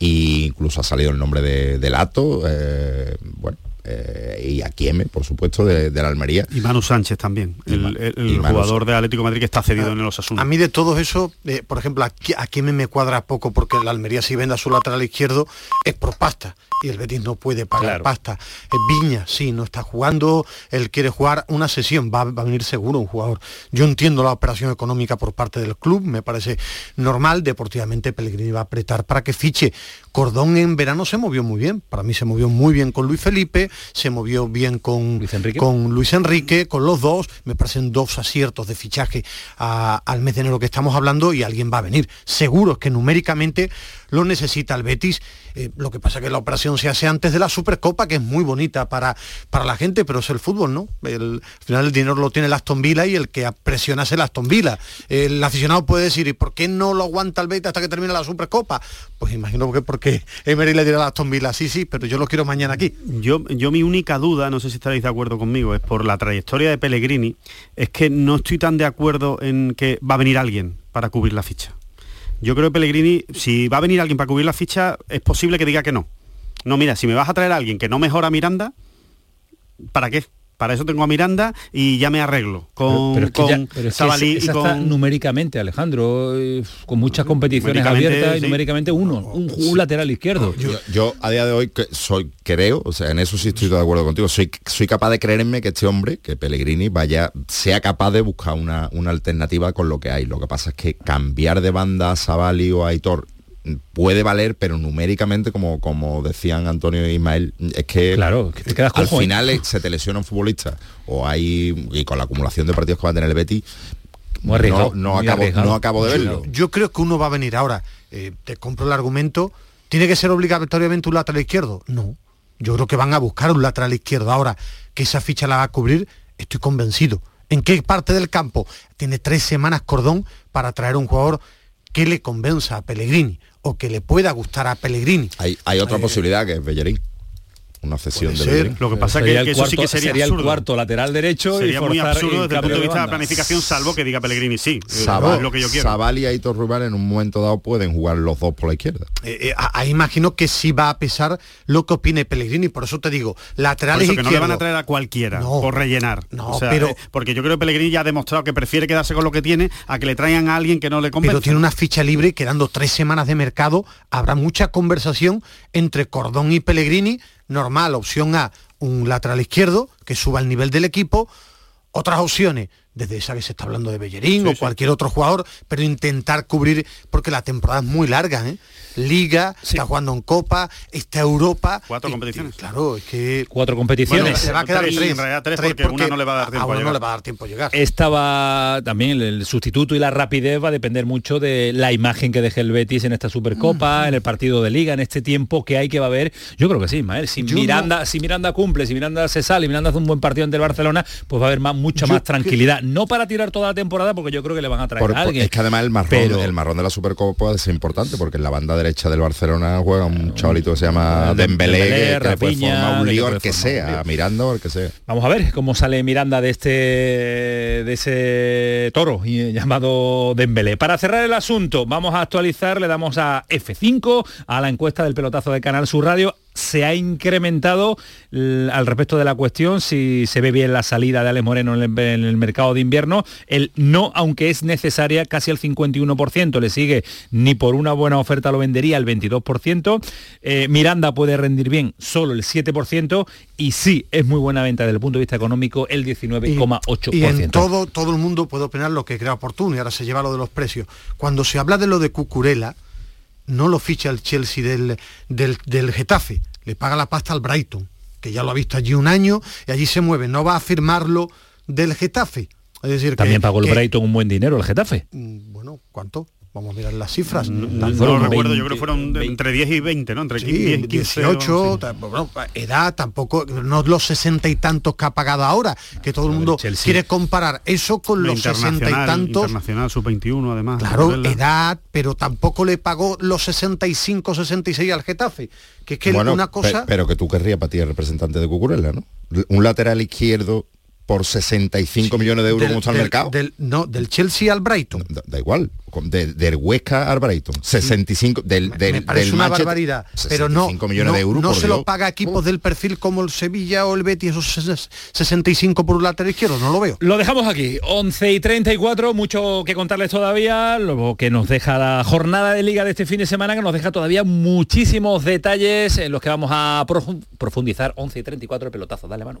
D: e incluso ha salido el nombre de, Lato, eh, bueno, eh, y a Quieme, por supuesto, de, la Almería.
B: Y Manu Sánchez también, el, jugador de Atlético Madrid que está cedido en los asuntos.
C: A mí de todo eso, por ejemplo, a, Quieme me cuadra poco porque la Almería si vende a su lateral izquierdo es por pasta y el Betis no puede pagar pasta. Eh, Viña, sí, no está jugando, él quiere jugar una sesión, va, va, a venir seguro un jugador. Yo entiendo la operación económica por parte del club, me parece normal, deportivamente Pellegrini va a apretar para que fiche. Cordón en verano se movió muy bien, para mí se movió muy bien con Luis Felipe, se movió bien con Luis Enrique, con, Luis Enrique, con los dos, me parecen dos aciertos de fichaje al mes de enero que estamos hablando y alguien va a venir. Seguro que numéricamente lo necesita el Betis. Eh, lo que pasa es que la operación se hace antes de la Supercopa, que es muy bonita para, para la gente, pero es el fútbol, ¿no? El, al final el dinero lo tiene el Aston Villa y el que presiona es el Aston Villa. El aficionado puede decir, ¿y por qué no lo aguanta el Betis hasta que termine la Supercopa? Pues imagino que porque Emery le dirá al Aston Villa, sí, sí, pero yo lo quiero mañana aquí.
B: Yo, yo mi única duda, no sé si estaréis de acuerdo conmigo, es por la trayectoria de Pellegrini, es que no estoy tan de acuerdo en que va a venir alguien para cubrir la ficha. Yo creo que Pellegrini, si va a venir alguien para cubrir la ficha, es posible que diga que no. No, mira, si me vas a traer a alguien que no mejora Miranda, ¿para qué? Para eso tengo a Miranda y ya me arreglo con,
A: pero,
B: con
A: Sabalí y con... numéricamente, Alejandro, eh, con muchas competiciones abiertas y numéricamente uno, un, lateral izquierdo.
D: Yo, a día de hoy soy, creo, o sea, en eso sí estoy de acuerdo contigo, soy, soy capaz de creerme que este hombre, que Pellegrini, vaya, sea capaz de buscar una, una alternativa con lo que hay. Lo que pasa es que cambiar de banda a Sabali o a Aitor puede valer, pero numéricamente, como, como decían Antonio e Ismael, es que,
A: claro, que te quedas
D: al final se te lesiona un futbolista o hay, y con la acumulación de partidos que va a tener el Betty, no, acabo, de verlo.
C: Yo, creo que uno va a venir ahora, eh, te compro el argumento, ¿tiene que ser obligatoriamente un lateral izquierdo? No. Yo creo que van a buscar un lateral izquierdo ahora, que esa ficha la va a cubrir, estoy convencido. ¿En qué parte del campo? Tiene tres semanas Cordón para traer un jugador que le convenza a Pellegrini o que le pueda gustar a Pellegrini.
D: Hay, hay otra posibilidad que es Bellerín una cesión de
B: Lo que pasa es que, eso sí que
A: sería, el cuarto lateral derecho
B: sería muy absurdo desde el punto de vista de, la planificación salvo que diga Pellegrini sí. Es lo que yo quiero.
D: Sabal y Aitor Rubán en un momento dado pueden jugar los dos por la izquierda.
C: Eh, eh, ahí imagino que sí va a pesar lo que opine Pellegrini por eso te digo laterales
B: por que no le van a traer a cualquiera por rellenar. No, pero, eh, porque yo creo que Pellegrini ya ha demostrado que prefiere quedarse con lo que tiene a que le traigan a alguien que no le convence.
C: pero tiene una ficha libre quedando tres semanas de mercado habrá mucha conversación entre Cordón y Pellegrini normal, opción A, un lateral izquierdo que suba el nivel del equipo, otras opciones, desde esa que se está hablando de Bellerín o cualquier otro jugador, pero intentar cubrir, porque la temporada es muy larga, ¿eh? Liga, está jugando en Copa, está Europa.
B: Cuatro competiciones.
C: claro, es que...
A: Cuatro competiciones.
B: se va a quedar tres, en realidad tres, porque, una no le va a dar tiempo a,
C: no le va a dar tiempo a llegar.
A: Estaba también el sustituto y la rapidez va a depender mucho de la imagen que deje el Betis en esta Supercopa, en el partido de Liga, en este tiempo que hay que va a haber. Yo creo que sí, Mael. Si Miranda, si Miranda cumple, si Miranda se sale, y Miranda hace un buen partido ante el Barcelona, pues va a haber más, mucha más tranquilidad. No para tirar toda la temporada, porque yo creo que le van a traer a alguien.
D: Es que además el marrón, el marrón de la Supercopa es importante, porque en la banda derecha del Barcelona juega un chavalito que se llama Dembélé, Dembélé que forma un lío que sea, mirando el que sea.
A: Vamos a ver cómo sale Miranda de este de ese toro llamado Dembélé. Para cerrar el asunto, vamos a actualizar, le damos a F5 a la encuesta del pelotazo de Canal Sur Radio se ha incrementado al respecto de la cuestión si se ve bien la salida de Alex Moreno en el, mercado de invierno. El no, aunque es necesaria, casi el 51%. Le sigue ni por una buena oferta lo vendería el 22%. Eh, Miranda puede rendir bien solo el 7% y sí es muy buena venta desde el punto de vista económico el 19,8%.
C: Y, en todo, todo el mundo puede opinar lo que crea oportuno y ahora se lleva lo de los precios. Cuando se habla de lo de Cucurela, no lo ficha el Chelsea del, del, Getafe, le paga la pasta al Brighton, que ya lo ha visto allí un año y allí se mueve, no va a firmarlo del Getafe. Es decir,
A: También pagó el Brighton un buen dinero el Getafe.
C: Mm, bueno, ¿cuánto? Vamos a mirar las cifras.
B: No, lo recuerdo, yo creo que fueron entre 10 y 20, ¿no? Entre 10,
C: 18, edad tampoco, no los 60 y tantos que ha pagado ahora, que todo el mundo quiere comparar eso con los 60 y tantos.
B: Internacional, sub-21 además.
C: Claro, edad, pero tampoco le pagó los 65, 66 al Getafe. Que es que una cosa...
D: pero que tú querrías para ti el representante de Cucurella, ¿no? Un lateral izquierdo por 65 millones de euros como al mercado.
C: Del, no, del Chelsea al Brighton.
D: Da, igual, del Huesca al Brighton. 65 del, del,
C: me una barbaridad, pero no,
D: millones de euros
C: no se lo paga equipos del perfil como el Sevilla o el Betis esos 65 por un lateral izquierdo, no lo veo.
A: Lo dejamos aquí, 11 y 34, mucho que contarles todavía, lo que nos deja la jornada de liga de este fin de semana, que nos deja todavía muchísimos detalles en los que vamos a profundizar 11 y 34 el pelotazo. Dale, Manu.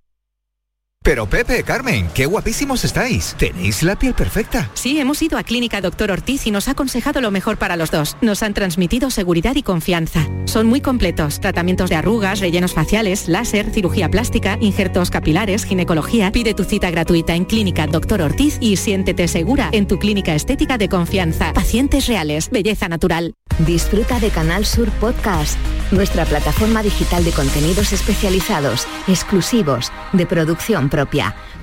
M: Pero Pepe, Carmen, qué guapísimos estáis. Tenéis la piel perfecta.
N: Sí, hemos ido a Clínica Doctor Ortiz y nos ha aconsejado lo mejor para los dos. Nos han transmitido seguridad y confianza. Son muy completos. Tratamientos de arrugas, rellenos faciales, láser, cirugía plástica, injertos capilares, ginecología. Pide tu cita gratuita en Clínica Doctor Ortiz y siéntete segura en tu clínica estética de confianza. Pacientes reales, belleza natural.
O: Disfruta de Canal Sur Podcast, nuestra plataforma digital de contenidos especializados, exclusivos, de producción propia,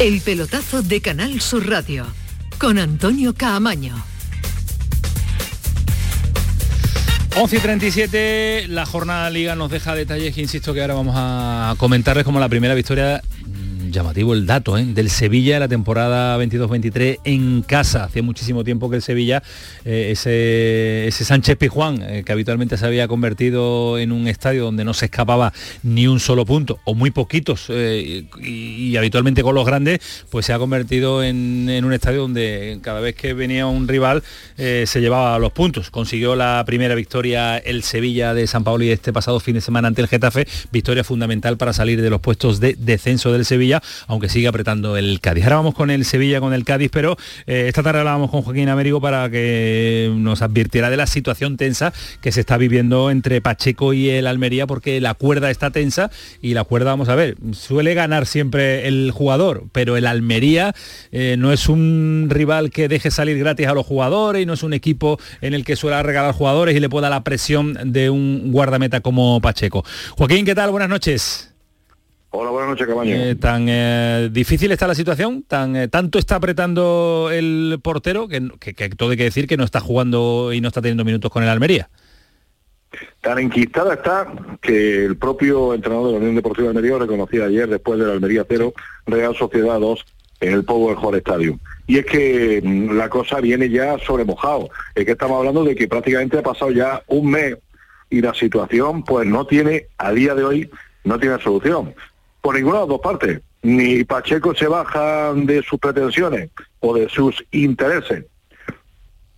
E: El pelotazo de Canal Sur Radio con Antonio Caamaño.
A: 11 y 37, la jornada liga nos deja detalles que insisto que ahora vamos a comentarles como la primera victoria llamativo el dato ¿eh? del Sevilla de la temporada 22-23 en casa. Hacía muchísimo tiempo que el Sevilla, eh, ese, ese, Sánchez Pijuán, eh, que habitualmente se había convertido en un estadio donde no se escapaba ni un solo punto, o muy poquitos, y, habitualmente con los grandes, pues se ha convertido en, en, un estadio donde cada vez que venía un rival se llevaba los puntos. Consiguió la primera victoria el Sevilla de San Paolo y este pasado fin de semana ante el Getafe, victoria fundamental para salir de los puestos de descenso del Sevilla aunque sigue apretando el Cádiz. Ahora vamos con el Sevilla, con el Cádiz, pero eh, esta tarde hablábamos con Joaquín Américo para que nos advirtiera de la situación tensa que se está viviendo entre Pacheco y el Almería, porque la cuerda está tensa y la cuerda, vamos a ver, suele ganar siempre el jugador, pero el Almería eh, no es un rival que deje salir gratis a los jugadores y no es un equipo en el que suele regalar jugadores y le pueda la presión de un guardameta como Pacheco. Joaquín, ¿qué tal? Buenas noches.
P: Hola, buenas noches, Cabaño.
A: Eh, tan eh, difícil está la situación, tan eh, tanto está apretando el portero que, todo hay que decir que no está jugando y no está teniendo minutos con el Almería.
P: Tan enquistada está que el propio entrenador de la Unión Deportiva de Almería reconocía ayer, después de la Almería 0, Real Sociedad 2 en el Power Hall Stadium. Y es que mm, la cosa viene ya sobre mojado. Es que estamos hablando de que prácticamente ha pasado ya un mes y la situación pues no tiene, a día de hoy, no tiene solución por ninguna de las dos partes. Ni Pacheco se baja de sus pretensiones o de sus intereses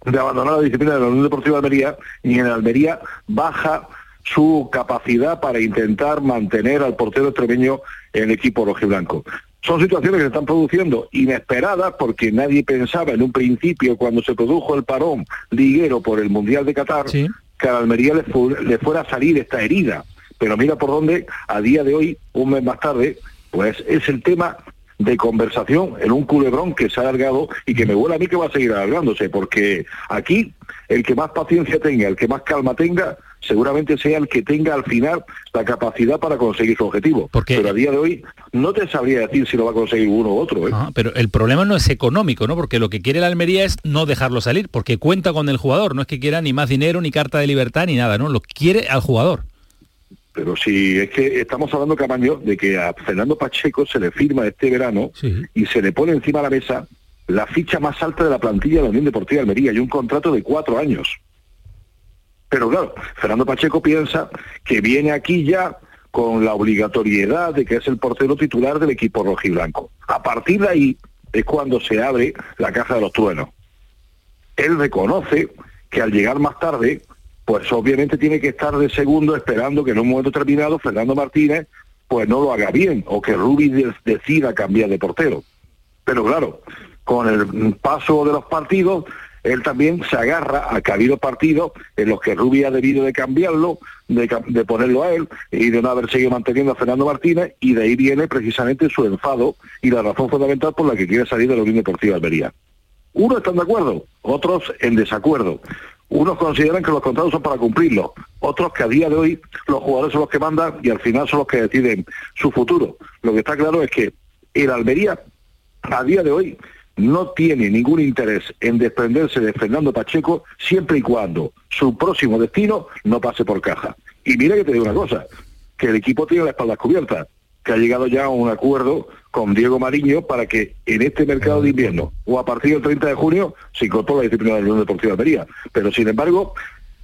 P: de abandonar la disciplina de la Unión Deportiva de Almería, ni en Almería baja su capacidad para intentar mantener al portero extremeño en el equipo rojiblanco. Son situaciones que se están produciendo inesperadas porque nadie pensaba en un principio cuando se produjo el parón liguero por el Mundial de Qatar que a Almería le fuera a salir esta herida pero mira por dónde a día de hoy, un mes más tarde, pues es el tema de conversación en un culebrón que se ha alargado y que me huele a mí que va a seguir alargándose, porque aquí el que más paciencia tenga, el que más calma tenga, seguramente sea el que tenga al final la capacidad para conseguir su objetivo. Pero a día de hoy no te sabría decir si lo va a conseguir uno u otro. ¿eh?
A: pero el problema no es económico, ¿no? Porque lo que quiere la Almería es no dejarlo salir, porque cuenta con el jugador, no es que quiera ni más dinero, ni carta de libertad, ni nada, ¿no? Lo quiere al jugador.
P: Pero si es que estamos hablando, Camaño, de que a Fernando Pacheco se le firma este verano y se le pone encima de la mesa la ficha más alta de la plantilla de la Unión Deportiva de Almería y un contrato de cuatro años. Pero claro, Fernando Pacheco piensa que viene aquí ya con la obligatoriedad de que es el portero titular del equipo rojiblanco. A partir de ahí es cuando se abre la caja de los truenos. Él reconoce que al llegar más tarde pues obviamente tiene que estar de segundo esperando que en un momento determinado Fernando Martínez pues no lo haga bien o que Rubi decida cambiar de portero. Pero claro, con el paso de los partidos, él también se agarra a que ha habido partidos en los que Rubia ha debido de cambiarlo, de, de, ponerlo a él y de no haber seguido manteniendo a Fernando Martínez y de ahí viene precisamente su enfado y la razón fundamental por la que quiere salir de la Unión Deportiva Almería. Unos están de acuerdo, otros en desacuerdo. Unos consideran que los contratos son para cumplirlos, otros que a día de hoy los jugadores son los que mandan y al final son los que deciden su futuro. Lo que está claro es que el Almería a día de hoy no tiene ningún interés en desprenderse de Fernando Pacheco siempre y cuando su próximo destino no pase por caja. Y mira que te digo una cosa, que el equipo tiene la espalda cubierta, que ha llegado ya a un acuerdo con Diego Mariño para que en este mercado de invierno o a partir del 30 de junio se incorpore la disciplina de la Unión Deportiva de Almería. Pero sin embargo,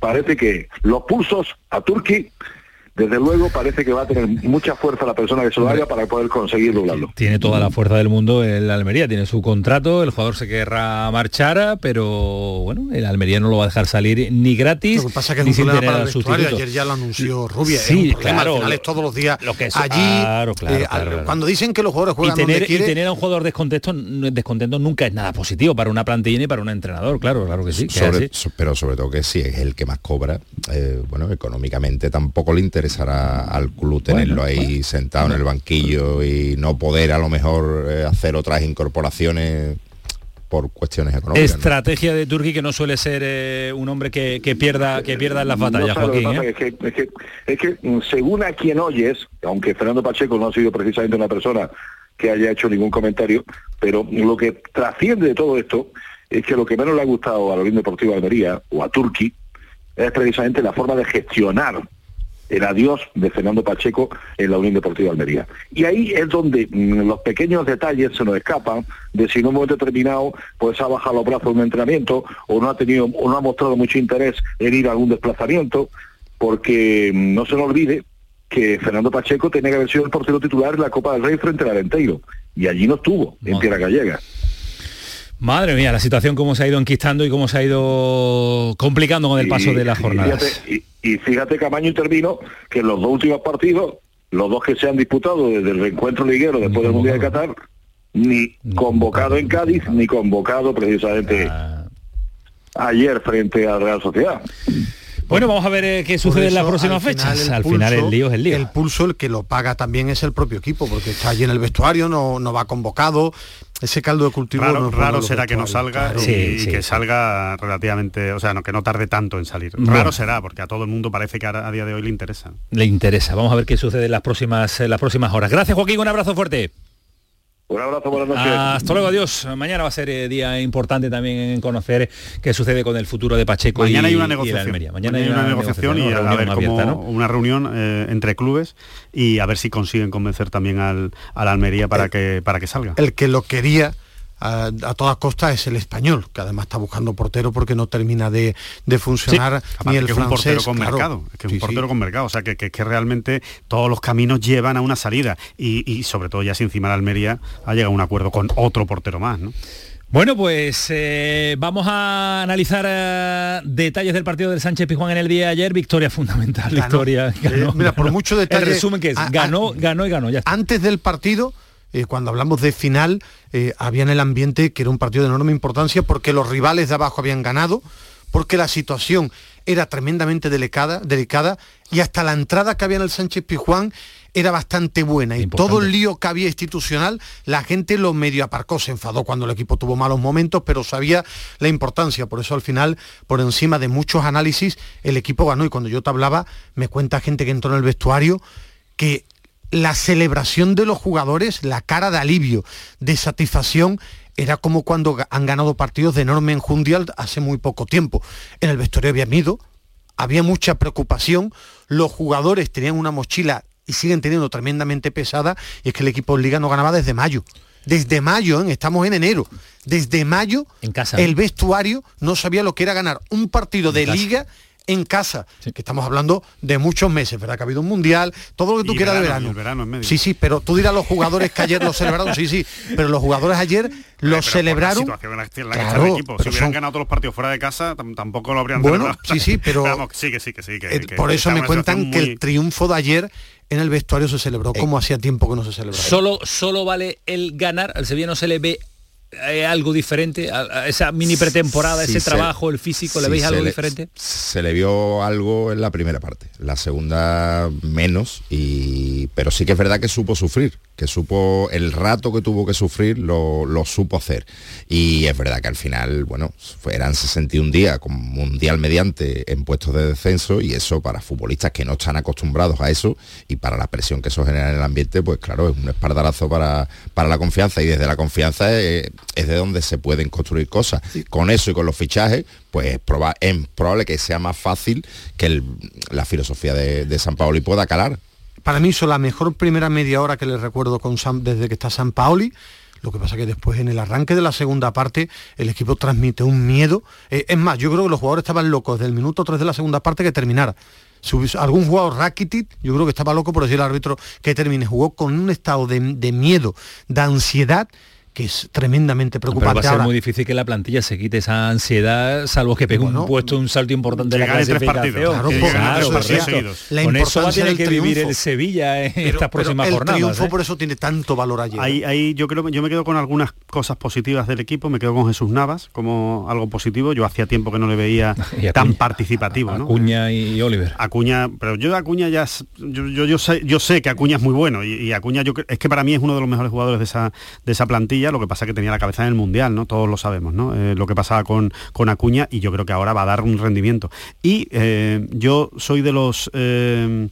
P: parece que los pulsos a Turquía desde luego parece que va a tener mucha fuerza la persona que se lo haga para poder conseguir doblarlo.
A: Tiene toda la fuerza del mundo el Almería, tiene su contrato, el jugador se querrá marchar, pero bueno, el Almería no lo va a dejar salir ni gratis.
C: Lo que pasa es que
A: ni
C: es un
A: sin tener
C: para el ayer ya lo anunció Rubia,
A: Sí,
C: es un
A: claro,
C: al final es todos los días
A: lo que es-
C: allí,
A: claro, claro,
C: eh,
A: claro,
C: al-
A: claro.
C: cuando dicen que los jugadores
A: y
C: juegan
A: tener,
C: donde
A: y
C: quieren,
A: tener a un jugador descontento, descontento nunca es nada positivo para una plantilla ni para un entrenador, claro, claro que sí. que
D: Sobre- pero sobre todo que si es el que más cobra, eh, bueno, económicamente tampoco le interesará al club tenerlo ahí sentado en el banquillo y no poder a lo mejor eh, hacer otras incorporaciones por cuestiones económicas. ¿no?
A: Estrategia de Turquía que no suele ser eh, un hombre que, que pierda que pierda en las batallas,
P: No, ¿sabes lo que
A: Joaquín. ¿eh?
P: Es que, es que- es que, mm, según a quien oyes, aunque Fernando Pacheco no ha sido precisamente una persona que haya hecho ningún comentario, pero lo que trasciende de todo esto es que lo que menos le ha gustado a la Unión Deportiva de Almería o a Turquía es precisamente la forma de gestionar el adiós de Fernando Pacheco en la Unión Deportiva de Almería. Y ahí es donde mm, los pequeños detalles se nos escapan de si en un momento determinado pues ha bajado los brazos en un entrenamiento o no ha tenido o no ha mostrado mucho interés en ir a algún desplazamiento, porque mm, no se nos olvide que Fernando Pacheco tenía que haber sido el portero titular en la Copa del Rey frente al Alenteiro y allí no estuvo en Tierra Gallega.
A: Madre mía, la situación cómo se ha ido enquistando y cómo se ha ido complicando con el paso
P: Y-
A: de las
P: y
A: jornadas.
P: fíjate- y, y fíjate Camaño intervino que en los dos últimos partidos, los dos que se han disputado desde el reencuentro liguero después del Mundial de Qatar, ni convocado en Cádiz, ni convocado precisamente
A: Ah.
P: ayer frente a Real Sociedad.
A: Bueno, vamos a ver eh, qué sucede en las próximas
C: al final,
A: fechas. al final el
C: pulso-
A: lío es el lío.
C: El pulso, el que lo paga también es el propio equipo, porque está allí en el vestuario, no, no va convocado. Ese caldo de cultivo
B: Raro,
C: no
B: será que no salga
C: claro.
B: y,
A: Sí,
B: y
A: sí,
B: que salga relativamente, o sea, no que no tarde tanto en salir.
A: Bueno.
B: Raro será, porque a todo el mundo parece que a, a día de hoy le interesa.
A: Le interesa. Vamos a ver qué sucede en las próximas, en las próximas horas. Gracias, Joaquín. Un abrazo fuerte.
P: Un abrazo, buenas noches.
A: Hasta luego, adiós. Mañana va a ser eh, día importante también en conocer qué sucede con el futuro de Pacheco
B: Mañana
A: y,
B: hay una negociación. Mañana, hay una, negociación, y a,
A: reunión
B: ver cómo una reunión eh, entre clubes y a ver si consiguen convencer también al, al Almería para que para que salga.
C: El que lo quería a, a todas costas es el español, que además está buscando portero porque no termina de, de funcionar
B: Aparte
C: ni el
B: que es un
C: francés.
B: portero con
C: claro.
B: mercado, es que es
C: Sí,
B: un portero
C: sí.
B: con mercado, o sea que, que, que realmente todos los caminos llevan a una salida y, y sobre todo ya si encima la Almería ha llegado a un acuerdo con otro portero más, ¿no?
A: Bueno, pues eh, vamos a analizar eh, detalles del partido del Sánchez Pizjuán en el día de ayer. Victoria fundamental,
C: Ganó.
A: victoria. ganó,
C: Eh, mira, por mucho detalle-
A: El resumen que es,
C: a- a-
A: ganó, ganó y ganó. Ya está.
C: Antes del partido, eh, cuando hablamos de final, eh, había en el ambiente que era un partido de enorme importancia porque los rivales de abajo habían ganado, porque la situación era tremendamente delicada, delicada y hasta la entrada que había en el Sánchez Pizjuán era bastante buena. Y todo el lío que había institucional la gente lo medio aparcó, se enfadó cuando el equipo tuvo malos momentos, pero sabía la importancia, por eso al final, por encima de muchos análisis, el equipo ganó. Y cuando yo te hablaba, me cuenta gente que entró en el vestuario que la celebración de los jugadores, la cara de alivio, de satisfacción, era como cuando han ganado partidos de enorme enjundia hace muy poco tiempo. En el vestuario había miedo, había mucha preocupación, los jugadores tenían una mochila y siguen teniendo tremendamente pesada, y es que el equipo en Liga no ganaba desde mayo. Desde mayo, ¿eh? estamos en enero. Desde mayo,
A: En casa.
C: el vestuario no sabía lo que era ganar un partido de
A: casa.
C: liga en casa, que estamos hablando de muchos meses, ¿verdad? Que ha habido un mundial, todo lo que tú
B: Y
C: quieras de
B: verano, y
C: verano.
B: el verano en medio.
C: Sí, sí, pero tú dirás los jugadores que ayer lo celebraron, sí, sí, pero los jugadores ayer lo celebraron.
B: La situación en la, en la que
C: Claro,
B: está el equipo. Si hubieran
C: son-
B: ganado todos los partidos fuera de casa, tam- tampoco lo habrían
C: Bueno,
B: celebrado.
C: sí, sí, pero-
B: Vamos, sí, que sí, que sí. Que,
C: Eh,
B: que
C: por eso me cuentan que el triunfo de ayer en el vestuario se
A: Eh,
C: celebró como hacía tiempo que no se celebraba.
A: Solo, solo vale el ganar. Al Sevilla no se le ve eh, algo diferente? A, esa mini pretemporada, ese trabajo, el físico, ¿le veis algo diferente?
D: Se le vio algo en la primera parte, la segunda menos, y, pero sí que es verdad que supo sufrir, que supo el rato que tuvo que sufrir lo, supo hacer. Y es verdad que al final, bueno, eran 61 días con mundial mediante en puestos de descenso y eso para futbolistas que no están acostumbrados a eso y para la presión que eso genera en el ambiente, pues claro, es un espardarazo para, para la confianza y desde la confianza es, de donde se pueden construir cosas. Con eso y con los fichajes, pues es, probable que sea más fácil que la filosofía de, de San Paolo y pueda calar
C: para mí hizo la mejor primera media hora que le recuerdo con desde que está San Paoli. Lo que pasa que después en el arranque de la segunda parte el equipo transmite un miedo. Eh, es más, yo creo que los jugadores estaban locos del minuto 3 de la segunda parte que terminara. algún jugador Rakitic, yo creo que estaba loco por decir al árbitro que termine. Jugó con un estado de miedo, de ansiedad que es tremendamente preocupante.
A: Pero va a ser muy difícil que la plantilla se quite esa ansiedad, salvo que pegue un puesto, un salto importante en la clasificación. Claro, claro, La Con eso va a tener que vivir el Sevilla en estas próximas
C: el
A: jornadas.
C: El triunfo ¿eh? por eso tiene tanto valor allí.
B: Ahí, ahí yo creo yo me quedo con algunas cosas positivas del equipo, me quedo con Jesús Navas como algo positivo. Yo hacía tiempo que no le veía tan participativo. ¿no?
A: Acuña y Oliver.
B: Acuña, pero yo de Acuña ya yo, yo, sé, yo sé que Acuña es muy bueno y, Acuña yo, es que para mí es uno de los mejores jugadores de esa, de esa plantilla lo que pasa que tenía la cabeza en el Mundial, ¿no? Todos lo sabemos, ¿no? Eh, lo que pasaba con, con Acuña y yo creo que ahora va a dar un rendimiento. Y eh, yo soy de los... Eh,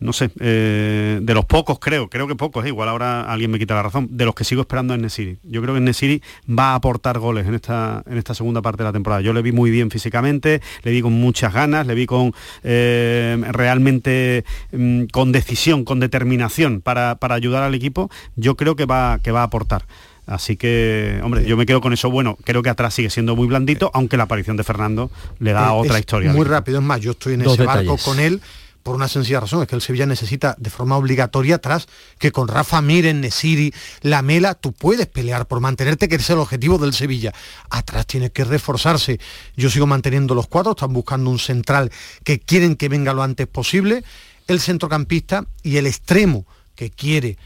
B: no sé, de los pocos creo, creo que pocos, igual ahora alguien me quita la razón, de los que sigo esperando en Nesiri. Yo creo que Nesiri va a aportar goles en esta, en esta segunda parte de la temporada. Yo le vi muy bien físicamente, le vi con muchas ganas, le vi con realmente mm, con decisión, con determinación para, para, ayudar al equipo. Yo creo que va, que va a aportar. Así que, hombre, yo me quedo con eso. Bueno, creo que atrás sigue siendo muy blandito, aunque la aparición de Fernando le da otra historia.
C: Muy rápido, es más, yo estoy en ese barco con él por una sencilla razón, es que el Sevilla necesita de forma obligatoria atrás que con Rafa Miren, Nesiri, Lamela, tú puedes pelear por mantenerte, que es el objetivo del Sevilla. Atrás tiene que reforzarse. Yo sigo manteniendo los cuatro, están buscando un central que quieren que venga lo antes posible, el centrocampista y el extremo que quiere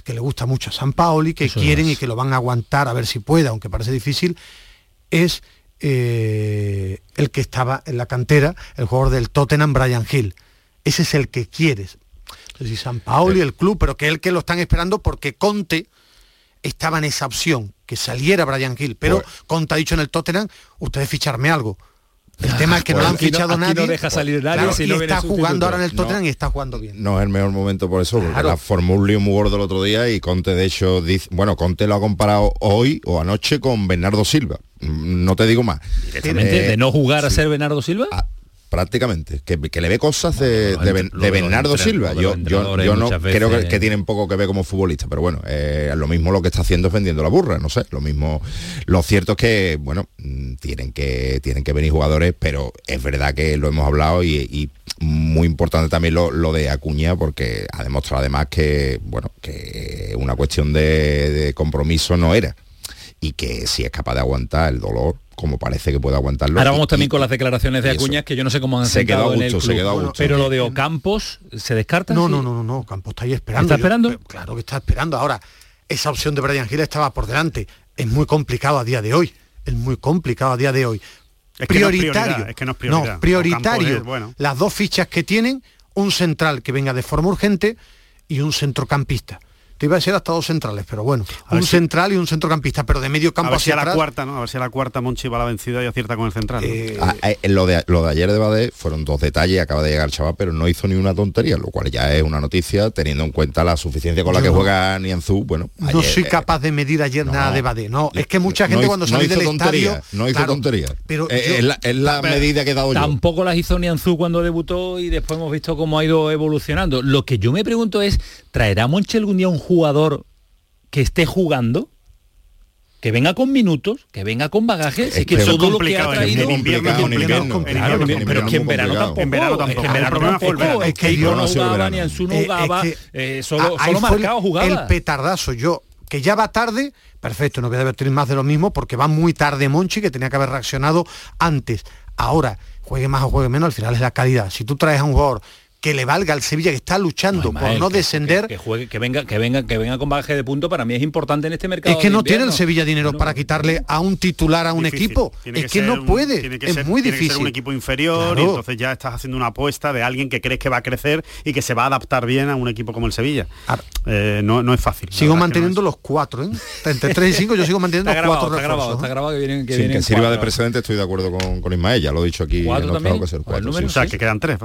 C: que le gusta mucho a San Paoli, que quieren y que lo van a aguantar a ver si puede, aunque parece difícil, es eh, el que estaba en la cantera, el jugador del Tottenham, Brian Hill. Ese es el que quieres. Si San Paoli, el club, pero que es el que lo están esperando porque Conte estaba en esa opción, que saliera Brian Hill. Pero pues Conte ha dicho en el Tottenham, ustedes ficharme algo. El tema es que no lo han fichado nadie.
A: No deja salir nadie
C: y está jugando ahora en el Tottenham y está jugando bien.
D: No es el mejor momento por eso, porque la formó un lío muy gordo el otro día y Conte de hecho dice, bueno, Conte lo ha comparado hoy o anoche con Bernardo Silva. Mm, no te digo más.
A: Directamente, de no jugar a ser Bernardo Silva.
D: Ah, prácticamente, que, le ve cosas de, Bernardo Silva. Yo, yo, no creo que, tienen poco que ver como futbolista, pero bueno, eh, lo mismo lo que está haciendo es vendiendo la burra, no sé, lo mismo. Lo cierto es que, bueno, mm, tienen que, tienen que venir jugadores, pero es verdad que lo hemos hablado y, muy importante también lo, de Acuña, porque ha demostrado además que, bueno, que una cuestión de compromiso no era y que si es capaz de aguantar el dolor como parece que puede aguantarlo.
A: Ahora vamos también con las declaraciones de Acuña, que yo no sé cómo han se quedado en el club. Se quedó Pero lo de Ocampos, ¿se descarta?
C: No, no, no, no, no, Campos está ahí esperando.
A: ¿Está esperando?
C: claro que está esperando. Ahora, esa opción de Brian Gil estaba por delante. Es muy complicado a día de hoy. Es muy complicado a día de hoy. prioritario.
B: es que no es prioridad.
C: No, prioritario. Las dos fichas que tienen, un central que venga de forma urgente y un centrocampista iba a ser hasta dos centrales, pero bueno, un central y un centrocampista, pero de medio campo a ver
B: si
C: a
B: la cuarta, ¿no? A ver si a la cuarta Monchi va a la vencida y acierta con el central.
D: Eh, ah, eh, lo, de, lo de ayer de Badé fueron dos detalles, acaba de llegar el chaval, pero no hizo ni una tontería, lo cual ya es una noticia, teniendo en cuenta la suficiencia con la que juega Nianzú. Bueno,
C: no soy capaz de medir ayer nada de Badé, no, es que mucha gente cuando sale del estadio...
D: No hizo tontería, pero eh, es la, medida que he dado
A: yo. Tampoco las hizo Nianzú cuando debutó y después hemos visto cómo ha ido evolucionando. Lo que yo me pregunto es, ¿traerá Monchi algún día un jugador que esté jugando, que venga con minutos, que venga con bagaje, es que todo lo que ha traído
B: en invierno, en invierno,
A: pero es que en verano tampoco, en verano tampoco, es que en verano tampoco, es que yo no jugaba ni Ansu no jugaba, solo, solo marcado jugaba.
C: El petardazo, yo que ya va tarde, perfecto, no voy a más de lo mismo porque va muy tarde Monchi, que tenía que haber reaccionado antes. Ahora, juegue más o juegue menos, al final es la calidad. Si tú traes a un jugador que le valga al Sevilla que está luchando por no descender.
A: Que, juegue, que venga, que venga, que venga con baje de punto para mí es importante en este mercado.
C: Es que no tiene el Sevilla dinero para quitarle a un titular a un equipo. Es que, no puede. es muy difícil.
B: ser un equipo inferior y entonces ya estás haciendo una apuesta de alguien que crees que va a crecer y que se va a adaptar bien a un equipo como el Sevilla. Eh, no, no es fácil.
C: Sigo manteniendo los cuatro, ¿eh? Entre 3 y 5 yo sigo manteniendo los cuatro
A: está grabado, está grabado que vienen que,
D: Sin
A: vienen
D: que sirva de precedente estoy de acuerdo con, con Ismael, ya lo he dicho aquí en ser
A: número
D: sí.
B: O sea, que quedan tres.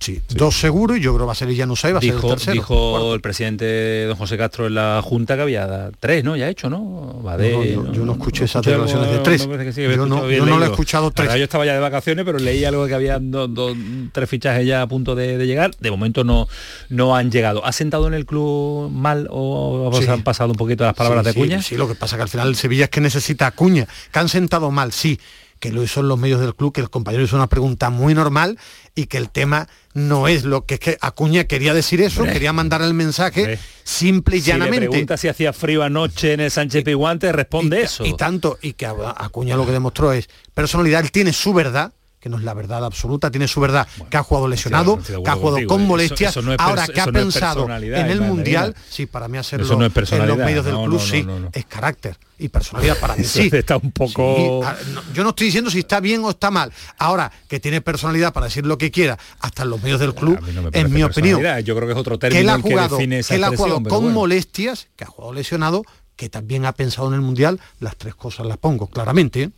C: Sí, dos seguros y yo creo que va a ser Llanusa y va a ser el tercero.
A: dijo el presidente don José Castro en la Junta que había tres, ¿no? Ya hecho, ¿no? Badé,
C: No, yo- yo no escuché esas declaraciones de tres.
A: me parece que sí, que había
C: Yo no- yo no lo he escuchado tres.
A: Yo estaba ya de vacaciones, pero leí algo que habían dos, dos- tres fichajes ya a punto de, de llegar. De momento no, no han llegado. ¿Ha sentado en el club mal o
C: Sí.
A: han pasado un poquito las palabras de Cuña?
C: Sí, sí, lo que pasa que al final el Sevilla es que necesita a Cuña, que han sentado mal, sí, que lo hizo en los medios del club, que el compañero hizo una pregunta muy normal y que el tema no es lo que es que Acuña quería decir eso, quería mandar el mensaje simple y
A: Si le
C: llanamente.
A: pregunta si hacía frío anoche en el Sánchez Piguante, responde
C: y,
A: eso.
C: Y tanto, y que Acuña lo que demostró es personalidad, él tiene su verdad, que no es la verdad absoluta, tiene su verdad, que ha jugado lesionado,
A: no
C: que ha jugado
A: contigo,
C: con molestias,
A: eso no es
C: ahora que ha
A: no
C: pensado en el
A: Ismael
C: Mundial, sí, para mí hacerlo
A: Eso no es
C: en los medios del club sí, es carácter y personalidad para mí sí.
A: está un poco-
C: Sí, yo no estoy diciendo si está bien o está mal. Ahora, que tiene personalidad para decir lo que quiera, hasta en los medios del club, en mi opinión,
A: Yo creo que es otro
C: que él
A: término
C: ha
A: que
C: jugado,
A: define esa
C: que él ha jugado con
A: bueno.
C: molestias, que ha jugado lesionado, que también ha pensado en el Mundial, las tres cosas las pongo, claramente, ¿eh?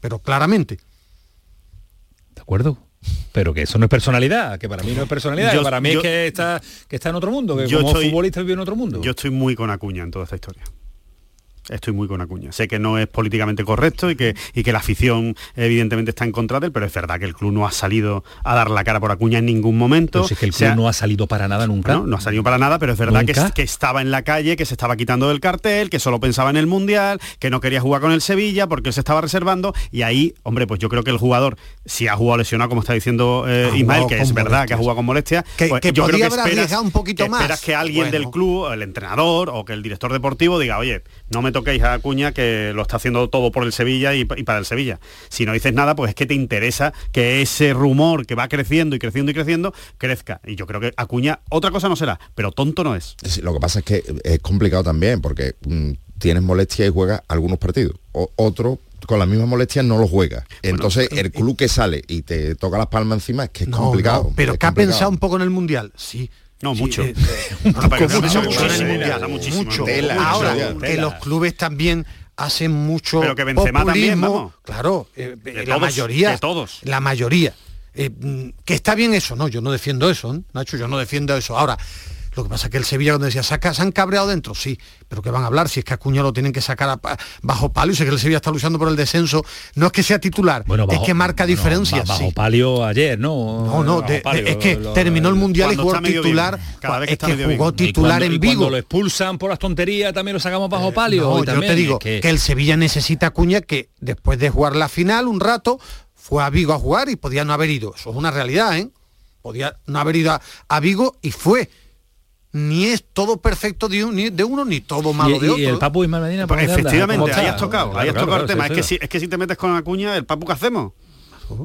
C: pero claramente.
A: ¿De acuerdo? Pero que eso no es personalidad, que para mí no es personalidad,
B: Yo-
A: que para mí
B: yo-
A: es que está, que está en otro mundo, que
B: Yo
A: como
B: estoy-
A: futbolista vive en otro mundo.
B: Yo estoy muy con Acuña en toda esta historia. Estoy muy con Acuña. Sé que no es políticamente correcto y que, y que la afición evidentemente está en contra de él, pero es verdad que el club no ha salido a dar la cara por Acuña en ningún momento.
A: Pero si es que el club no ha salido para nada nunca.
B: no, no ha salido para nada, pero es verdad que, que estaba en la calle, que se estaba quitando del cartel, que solo pensaba en el Mundial, que no quería jugar con el Sevilla porque él se estaba reservando y ahí, hombre, pues yo creo que el jugador, si ha jugado lesionado, como está diciendo eh, Ismael, que es verdad que ha jugado con molestias,
C: Que-
B: pues
C: que
B: yo creo que
C: haber
B: esperas,
C: un poquito
B: que
C: más.
B: esperas que alguien
C: Bueno.
B: del club, el entrenador o que el director deportivo diga, oye, no me toquéis a Acuña que lo está haciendo todo por el Sevilla y, y para el Sevilla. Si no dices nada, pues es que te interesa que ese rumor que va creciendo y creciendo y creciendo crezca. Y yo creo que Acuña otra cosa no será, pero tonto no es.
D: Sí, Lo que pasa es que es complicado también porque mm, tienes molestia y juegas algunos partidos. O, otro con las mismas molestias no lo juega. Entonces el club que sale y te toca las palmas encima es que es
C: No,
D: complicado.
C: no, pero
D: es
C: que ha pensado un poco en el Mundial, sí.
B: No,
C: Sí,
B: mucho.
C: eh,
B: mucho,
C: Ahora, que los clubes también hacen mucho
B: Pero que Benzema
C: populismo,
B: también, vamos.
C: claro, eh,
B: De
C: la
B: todos,
C: mayoría,
B: de todos.
C: la mayoría. Eh, mm, que está bien eso, no, yo no defiendo eso, ¿eh? Nacho, yo no defiendo eso. Ahora, lo que pasa es que el Sevilla cuando decía, saca, se han cabreado dentro, sí, pero que van a hablar si es que Acuña lo tienen que sacar a bajo palio, sé que el Sevilla está luchando por el descenso, no es que sea titular,
A: Bueno, bajo-
C: es que marca
A: bueno,
C: diferencias.
A: ba- Bajo
C: sí.
A: palio ayer, ¿no?
C: No, no, de-
A: palio,
C: es que
A: lo-
C: terminó el mundial y jugó titular.
B: bien, cada vez que
C: es que
B: bien.
C: jugó titular
A: cuando-
C: en
A: y cuando
C: Vigo.
A: lo expulsan por las tonterías también lo sacamos bajo palio.
C: No,
A: y
C: yo
A: también,
C: te digo
A: es que-
C: que... el Sevilla necesita a Cuña que después de jugar la final un rato fue a Vigo a jugar y podía no haber ido. Eso es una realidad, ¿eh? Podía no haber ido a, a Vigo y fue. Ni es todo perfecto de, un- ni de uno ni todo malo
A: y,
C: de
A: y
C: otro.
A: el Papu Ismael Medina,
B: efectivamente,
A: ¿Cómo
B: ahí has tocado, ahí has
A: claro,
B: tocado el tema.
A: sí,
B: Es que, si, es que si te metes con Acuña, ¿el Papu qué hacemos?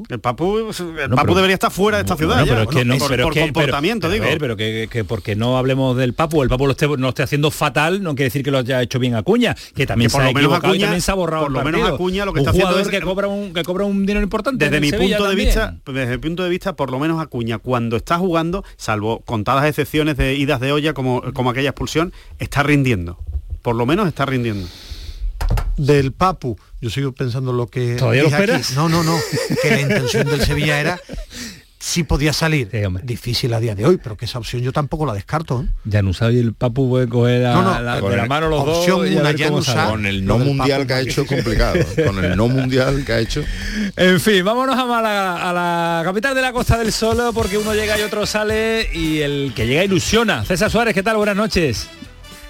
B: El Papu, el
A: No,
B: Papu
A: pero-
B: debería estar fuera de esta ciudad ya,
A: pero es que no,
B: por,
A: pero
B: por
A: es que-
B: comportamiento,
A: pero-
B: digo.
A: a ver, pero que, que porque no hablemos del Papu, el Papu lo esté, no esté haciendo fatal, no quiere decir que lo haya hecho bien Acuña, que también
B: Que por
A: se ha
B: lo
A: y
B: Acuña-
A: también se ha borrado
B: por lo menos. Acuña lo que
A: un
B: está haciendo es-
A: que cobra un que cobra un dinero importante
B: Desde mi
A: Sevilla
B: punto de vista, desde mi punto de vista, por lo menos Acuña, cuando está jugando, salvo contadas excepciones de idas de olla como, como aquella expulsión, está rindiendo. Por lo menos está rindiendo.
C: Del Papu, yo sigo pensando lo que
A: ¿Todavía lo
C: aquí. No, no, no, que la intención del Sevilla era si podía salir. Difícil a día de hoy, pero que esa opción yo tampoco la descarto. ¿eh?
A: Januzaj y el Papu puede coger a-
C: No, no,
A: la- de mano los dos
C: opción
A: y a
C: una,
A: ver cómo
C: Januzaj,
A: sale.
D: Con el no mundial que ha hecho complicado. Con el no mundial que ha hecho.
A: En fin, vámonos a Málaga, a la capital de la Costa del Sol, porque uno llega y otro sale y el que llega ilusiona. César Suárez, ¿qué tal? Buenas noches.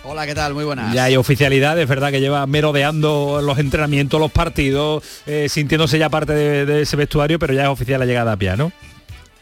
Q: Hola, ¿qué tal? Muy buenas.
A: Ya hay oficialidad, es verdad que lleva merodeando los entrenamientos, los partidos, eh, sintiéndose ya parte de, ese vestuario, pero ya es oficial la llegada a pie, ¿no?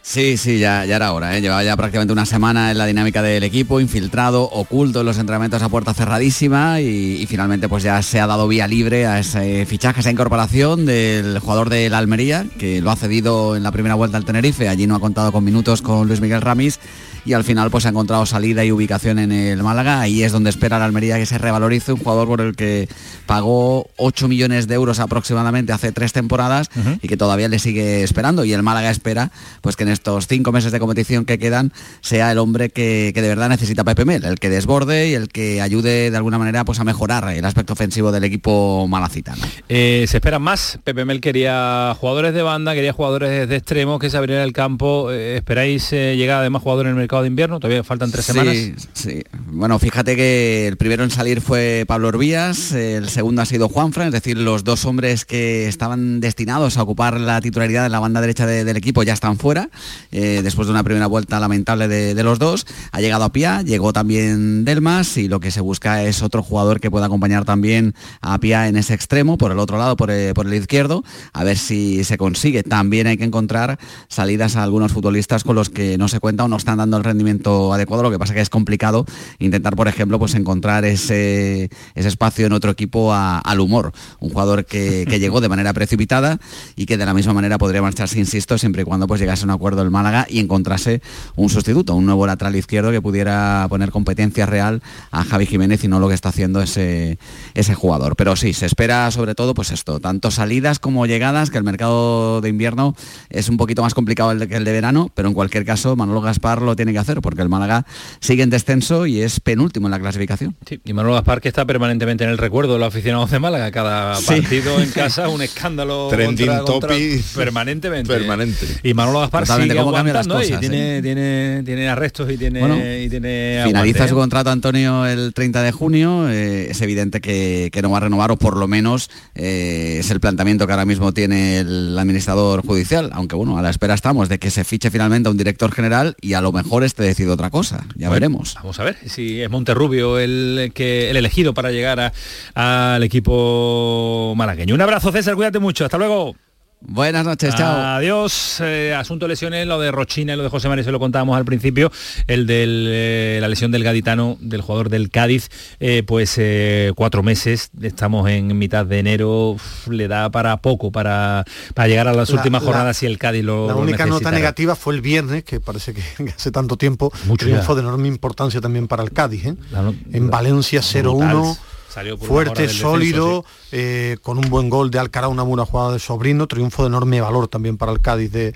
Q: Sí, sí, ya, ya era hora. ¿eh? Llevaba ya prácticamente una semana en la dinámica del equipo, infiltrado, oculto en los entrenamientos a puerta cerradísima y, y, finalmente pues ya se ha dado vía libre a ese fichaje, a esa incorporación del jugador de la Almería, que lo ha cedido en la primera vuelta al Tenerife. Allí no ha contado con minutos con Luis Miguel Ramis y al final pues ha encontrado salida y ubicación en el Málaga. Ahí es donde espera la Almería que se revalorice, un jugador por el que pagó 8 millones de euros aproximadamente hace tres temporadas uh -huh. y que todavía le sigue esperando. Y el Málaga espera pues que en estos cinco meses de competición que quedan sea el hombre que, que de verdad necesita Pepe Mel, el que desborde y el que ayude de alguna manera pues a mejorar el aspecto ofensivo del equipo malacitano.
A: Eh, se esperan más. Pepe Mel quería jugadores de banda, quería jugadores de extremo que se abrieran el campo. Eh, ¿Esperáis eh, llegar además jugadores en el mercado de invierno? Todavía faltan tres
Q: sí,
A: semanas.
Q: Sí, bueno, fíjate que el primero en salir fue Pablo Orbías, el segundo ha sido Juanfran, es decir, los dos hombres que estaban destinados a ocupar la titularidad en la banda derecha de, del equipo ya están fuera, eh, después de una primera vuelta lamentable de, los dos. Ha llegado a Pia, llegó también Delmas y lo que se busca es otro jugador que pueda acompañar también a Pia en ese extremo, por el otro lado, por el, por el izquierdo, a ver si se consigue. También hay que encontrar salidas a algunos futbolistas con los que no se cuenta o no están dando el rendimiento adecuado, lo que pasa que es complicado intentar, por ejemplo, pues encontrar ese, ese espacio en otro equipo al humor. Un jugador que, que, llegó de manera precipitada y que de la misma manera podría marcharse, insisto, siempre y cuando pues llegase a un acuerdo el Málaga y encontrase un sustituto, un nuevo lateral izquierdo que pudiera poner competencia real a Javi Jiménez y no lo que está haciendo ese, ese jugador. Pero sí, se espera sobre todo pues esto, tanto salidas como llegadas, que el mercado de invierno es un poquito más complicado que el de verano, pero en cualquier caso Manolo Gaspar lo tiene que hacer porque el Málaga sigue en descenso y es penúltimo en la clasificación.
A: Sí, y Manolo Gaspar que está permanentemente en el recuerdo de los aficionados de Málaga, cada sí. partido en casa un escándalo
D: Trending
A: contra, contra,
D: topic
A: permanentemente.
D: Permanente.
A: Y Manolo Gaspar
Q: Cómo las
A: y tiene,
Q: ¿eh?
A: tiene, tiene arrestos y tiene,
Q: Bueno,
A: y tiene
Q: Finaliza
A: aguante,
Q: su
A: ¿eh?
Q: contrato Antonio el 30 de junio, eh, es evidente que, que, no va a renovar o por lo menos eh, es el planteamiento que ahora mismo tiene el administrador judicial, aunque bueno, a la espera estamos de que se fiche finalmente a un director general y a lo mejor este decide otra cosa, ya
A: Bueno,
Q: veremos.
A: Vamos a ver si es Monterrubio el, que, el elegido para llegar al equipo malagueño. Un abrazo César, cuídate mucho, hasta luego.
Q: Buenas noches, chao.
A: Adiós. Eh, asunto lesiones, lo de Rochina y lo de José María, se lo contábamos al principio, el de eh, la lesión del gaditano, del jugador del Cádiz, eh, pues eh, cuatro meses, estamos en mitad de enero, uf, le da para poco, para, para llegar a las
C: La-
A: últimas
C: la-
A: jornadas si el Cádiz lo
C: La
A: lo
C: única nota negativa fue el viernes, que parece que hace tanto tiempo,
A: Mucho
C: triunfo
A: ya.
C: de enorme importancia también para el Cádiz. ¿eh?
A: La
C: en Valencia 0-1,
A: Salió por
C: fuerte, sólido, eh, con un buen gol de Alcaraz, una buena jugada de Sobrino, triunfo de enorme valor también para el Cádiz de,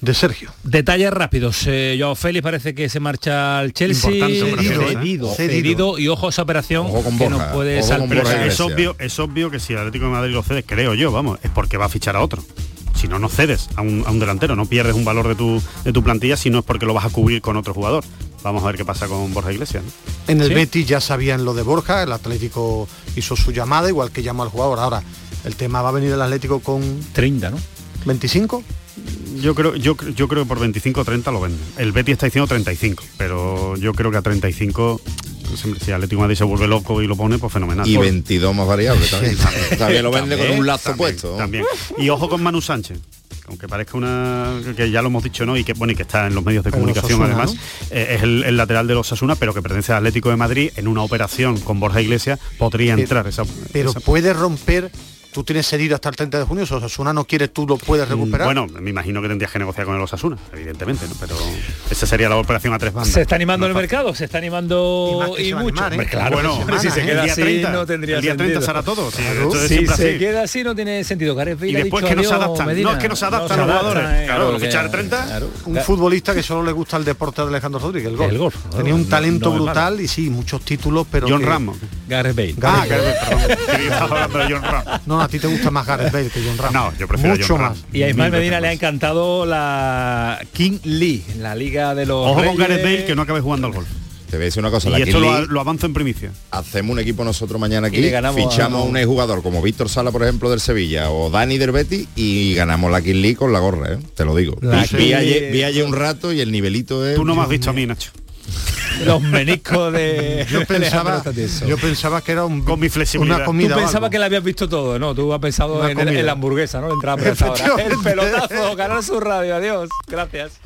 C: de Sergio.
A: Detalles rápidos. Eh, Joao Félix parece que se marcha al Chelsea.
B: ¿eh?
A: cedido,
B: Cedido.
A: y ojo a esa operación que nos puede salvar.
B: Pero es, obvio, es obvio que si el Atlético de Madrid lo cedes, creo yo, vamos, es porque va a fichar a otro. Si no, no cedes a un, a un delantero, no pierdes un valor de tu, de tu plantilla, si no es porque lo vas a cubrir con otro jugador. Vamos a ver qué pasa con Borja Iglesias. ¿no?
C: En el
B: ¿Sí?
C: Betis ya sabían lo de Borja, el Atlético hizo su llamada, igual que llamó al jugador. Ahora, el tema va a venir el Atlético con
A: 30, ¿no?
C: 25.
B: Yo creo, yo, yo creo que por 25 o 30 lo venden. El Betis está diciendo 35, pero yo creo que a 35, siempre, si Atlético de Madrid se vuelve loco y lo pone, pues fenomenal.
D: Y
B: Por-
D: 22 más variables también. también lo vende con un lazo
B: también,
D: puesto.
B: También. Y ojo con Manu Sánchez. Aunque parezca una que ya lo hemos dicho, ¿no? Y que bueno, y que está en los medios de
C: Pero
B: comunicación
C: Osasuna,
B: además, eh, es el, el lateral de los Asuna, pero que pertenece al Atlético de Madrid, en una operación con Borja Iglesias podría
C: Pero-
B: entrar esa,
C: Pero
B: esa-
C: puede romper, tú tienes cedido hasta el 30 de junio, si Osasuna no quiere, tú lo puedes recuperar.
B: Bueno, me imagino que tendrías que negociar con el Osasuna, evidentemente, ¿no? Pero esa sería la operación a tres bandas.
A: Se está animando
B: No
A: el mercado, se está animando
B: Y
A: mucho.
B: animar, ¿eh?
A: Claro,
B: Bueno,
A: si se
B: ¿eh?
A: queda
B: El día
A: así
B: 30,
A: no tendría
B: el día 30
A: sentido.
B: será todo, sí,
A: Claro. si se
B: así.
A: queda así no tiene sentido.
B: Y después que no se adaptan,
A: Medina.
B: no es que no se adaptan los jugadores,
A: eh,
B: claro,
A: porque-
B: fichar 30,
A: claro.
C: un futbolista que solo le gusta el deporte de Alejandro Rodríguez, el golf.
A: El golf, ¿no?
C: Tenía un talento brutal y sí, muchos títulos, pero
B: John Ramos.
A: Gareth Bale.
B: Ah,
C: Gareth
B: Gareth Bale, perdón. John Ramos.
C: A ti te gusta más Gareth Bale que John Ramos.
B: No, yo prefiero
C: Mucho
B: John
C: más.
A: Y a Ismael Medina le ha encantado la King Lee, la liga de los
B: Ojo con
A: Reyes.
B: Gareth Bale que no acabe jugando al golf.
D: Te voy a decir una cosa,
B: Y
D: la
B: esto
D: King
B: lo,
D: League,
B: lo avanzo en primicia.
D: hacemos un equipo nosotros mañana
A: Y
D: aquí,
A: le ganamos
D: fichamos
A: a-
D: un jugador como Víctor Sala, por ejemplo, del Sevilla, o Dani del Betis, y ganamos la King League con la gorra, ¿eh? te lo digo.
A: La
D: Vi- vi, ayer, vi ayer un rato y el nivelito es...
B: Tú no me has visto a mí, Nacho.
A: Los meniscos de
C: Yo pensaba, yo pensaba que era un,
B: Con mi flexibilidad.
C: una
A: Tú
C: comida.
A: pensabas
C: algo.
A: que la habías visto todo, ¿no? Tú has pensado
C: Una
A: en, la hamburguesa, ¿no? La entrada por esa hora. El pelotazo, ganar su radio. Adiós. Gracias.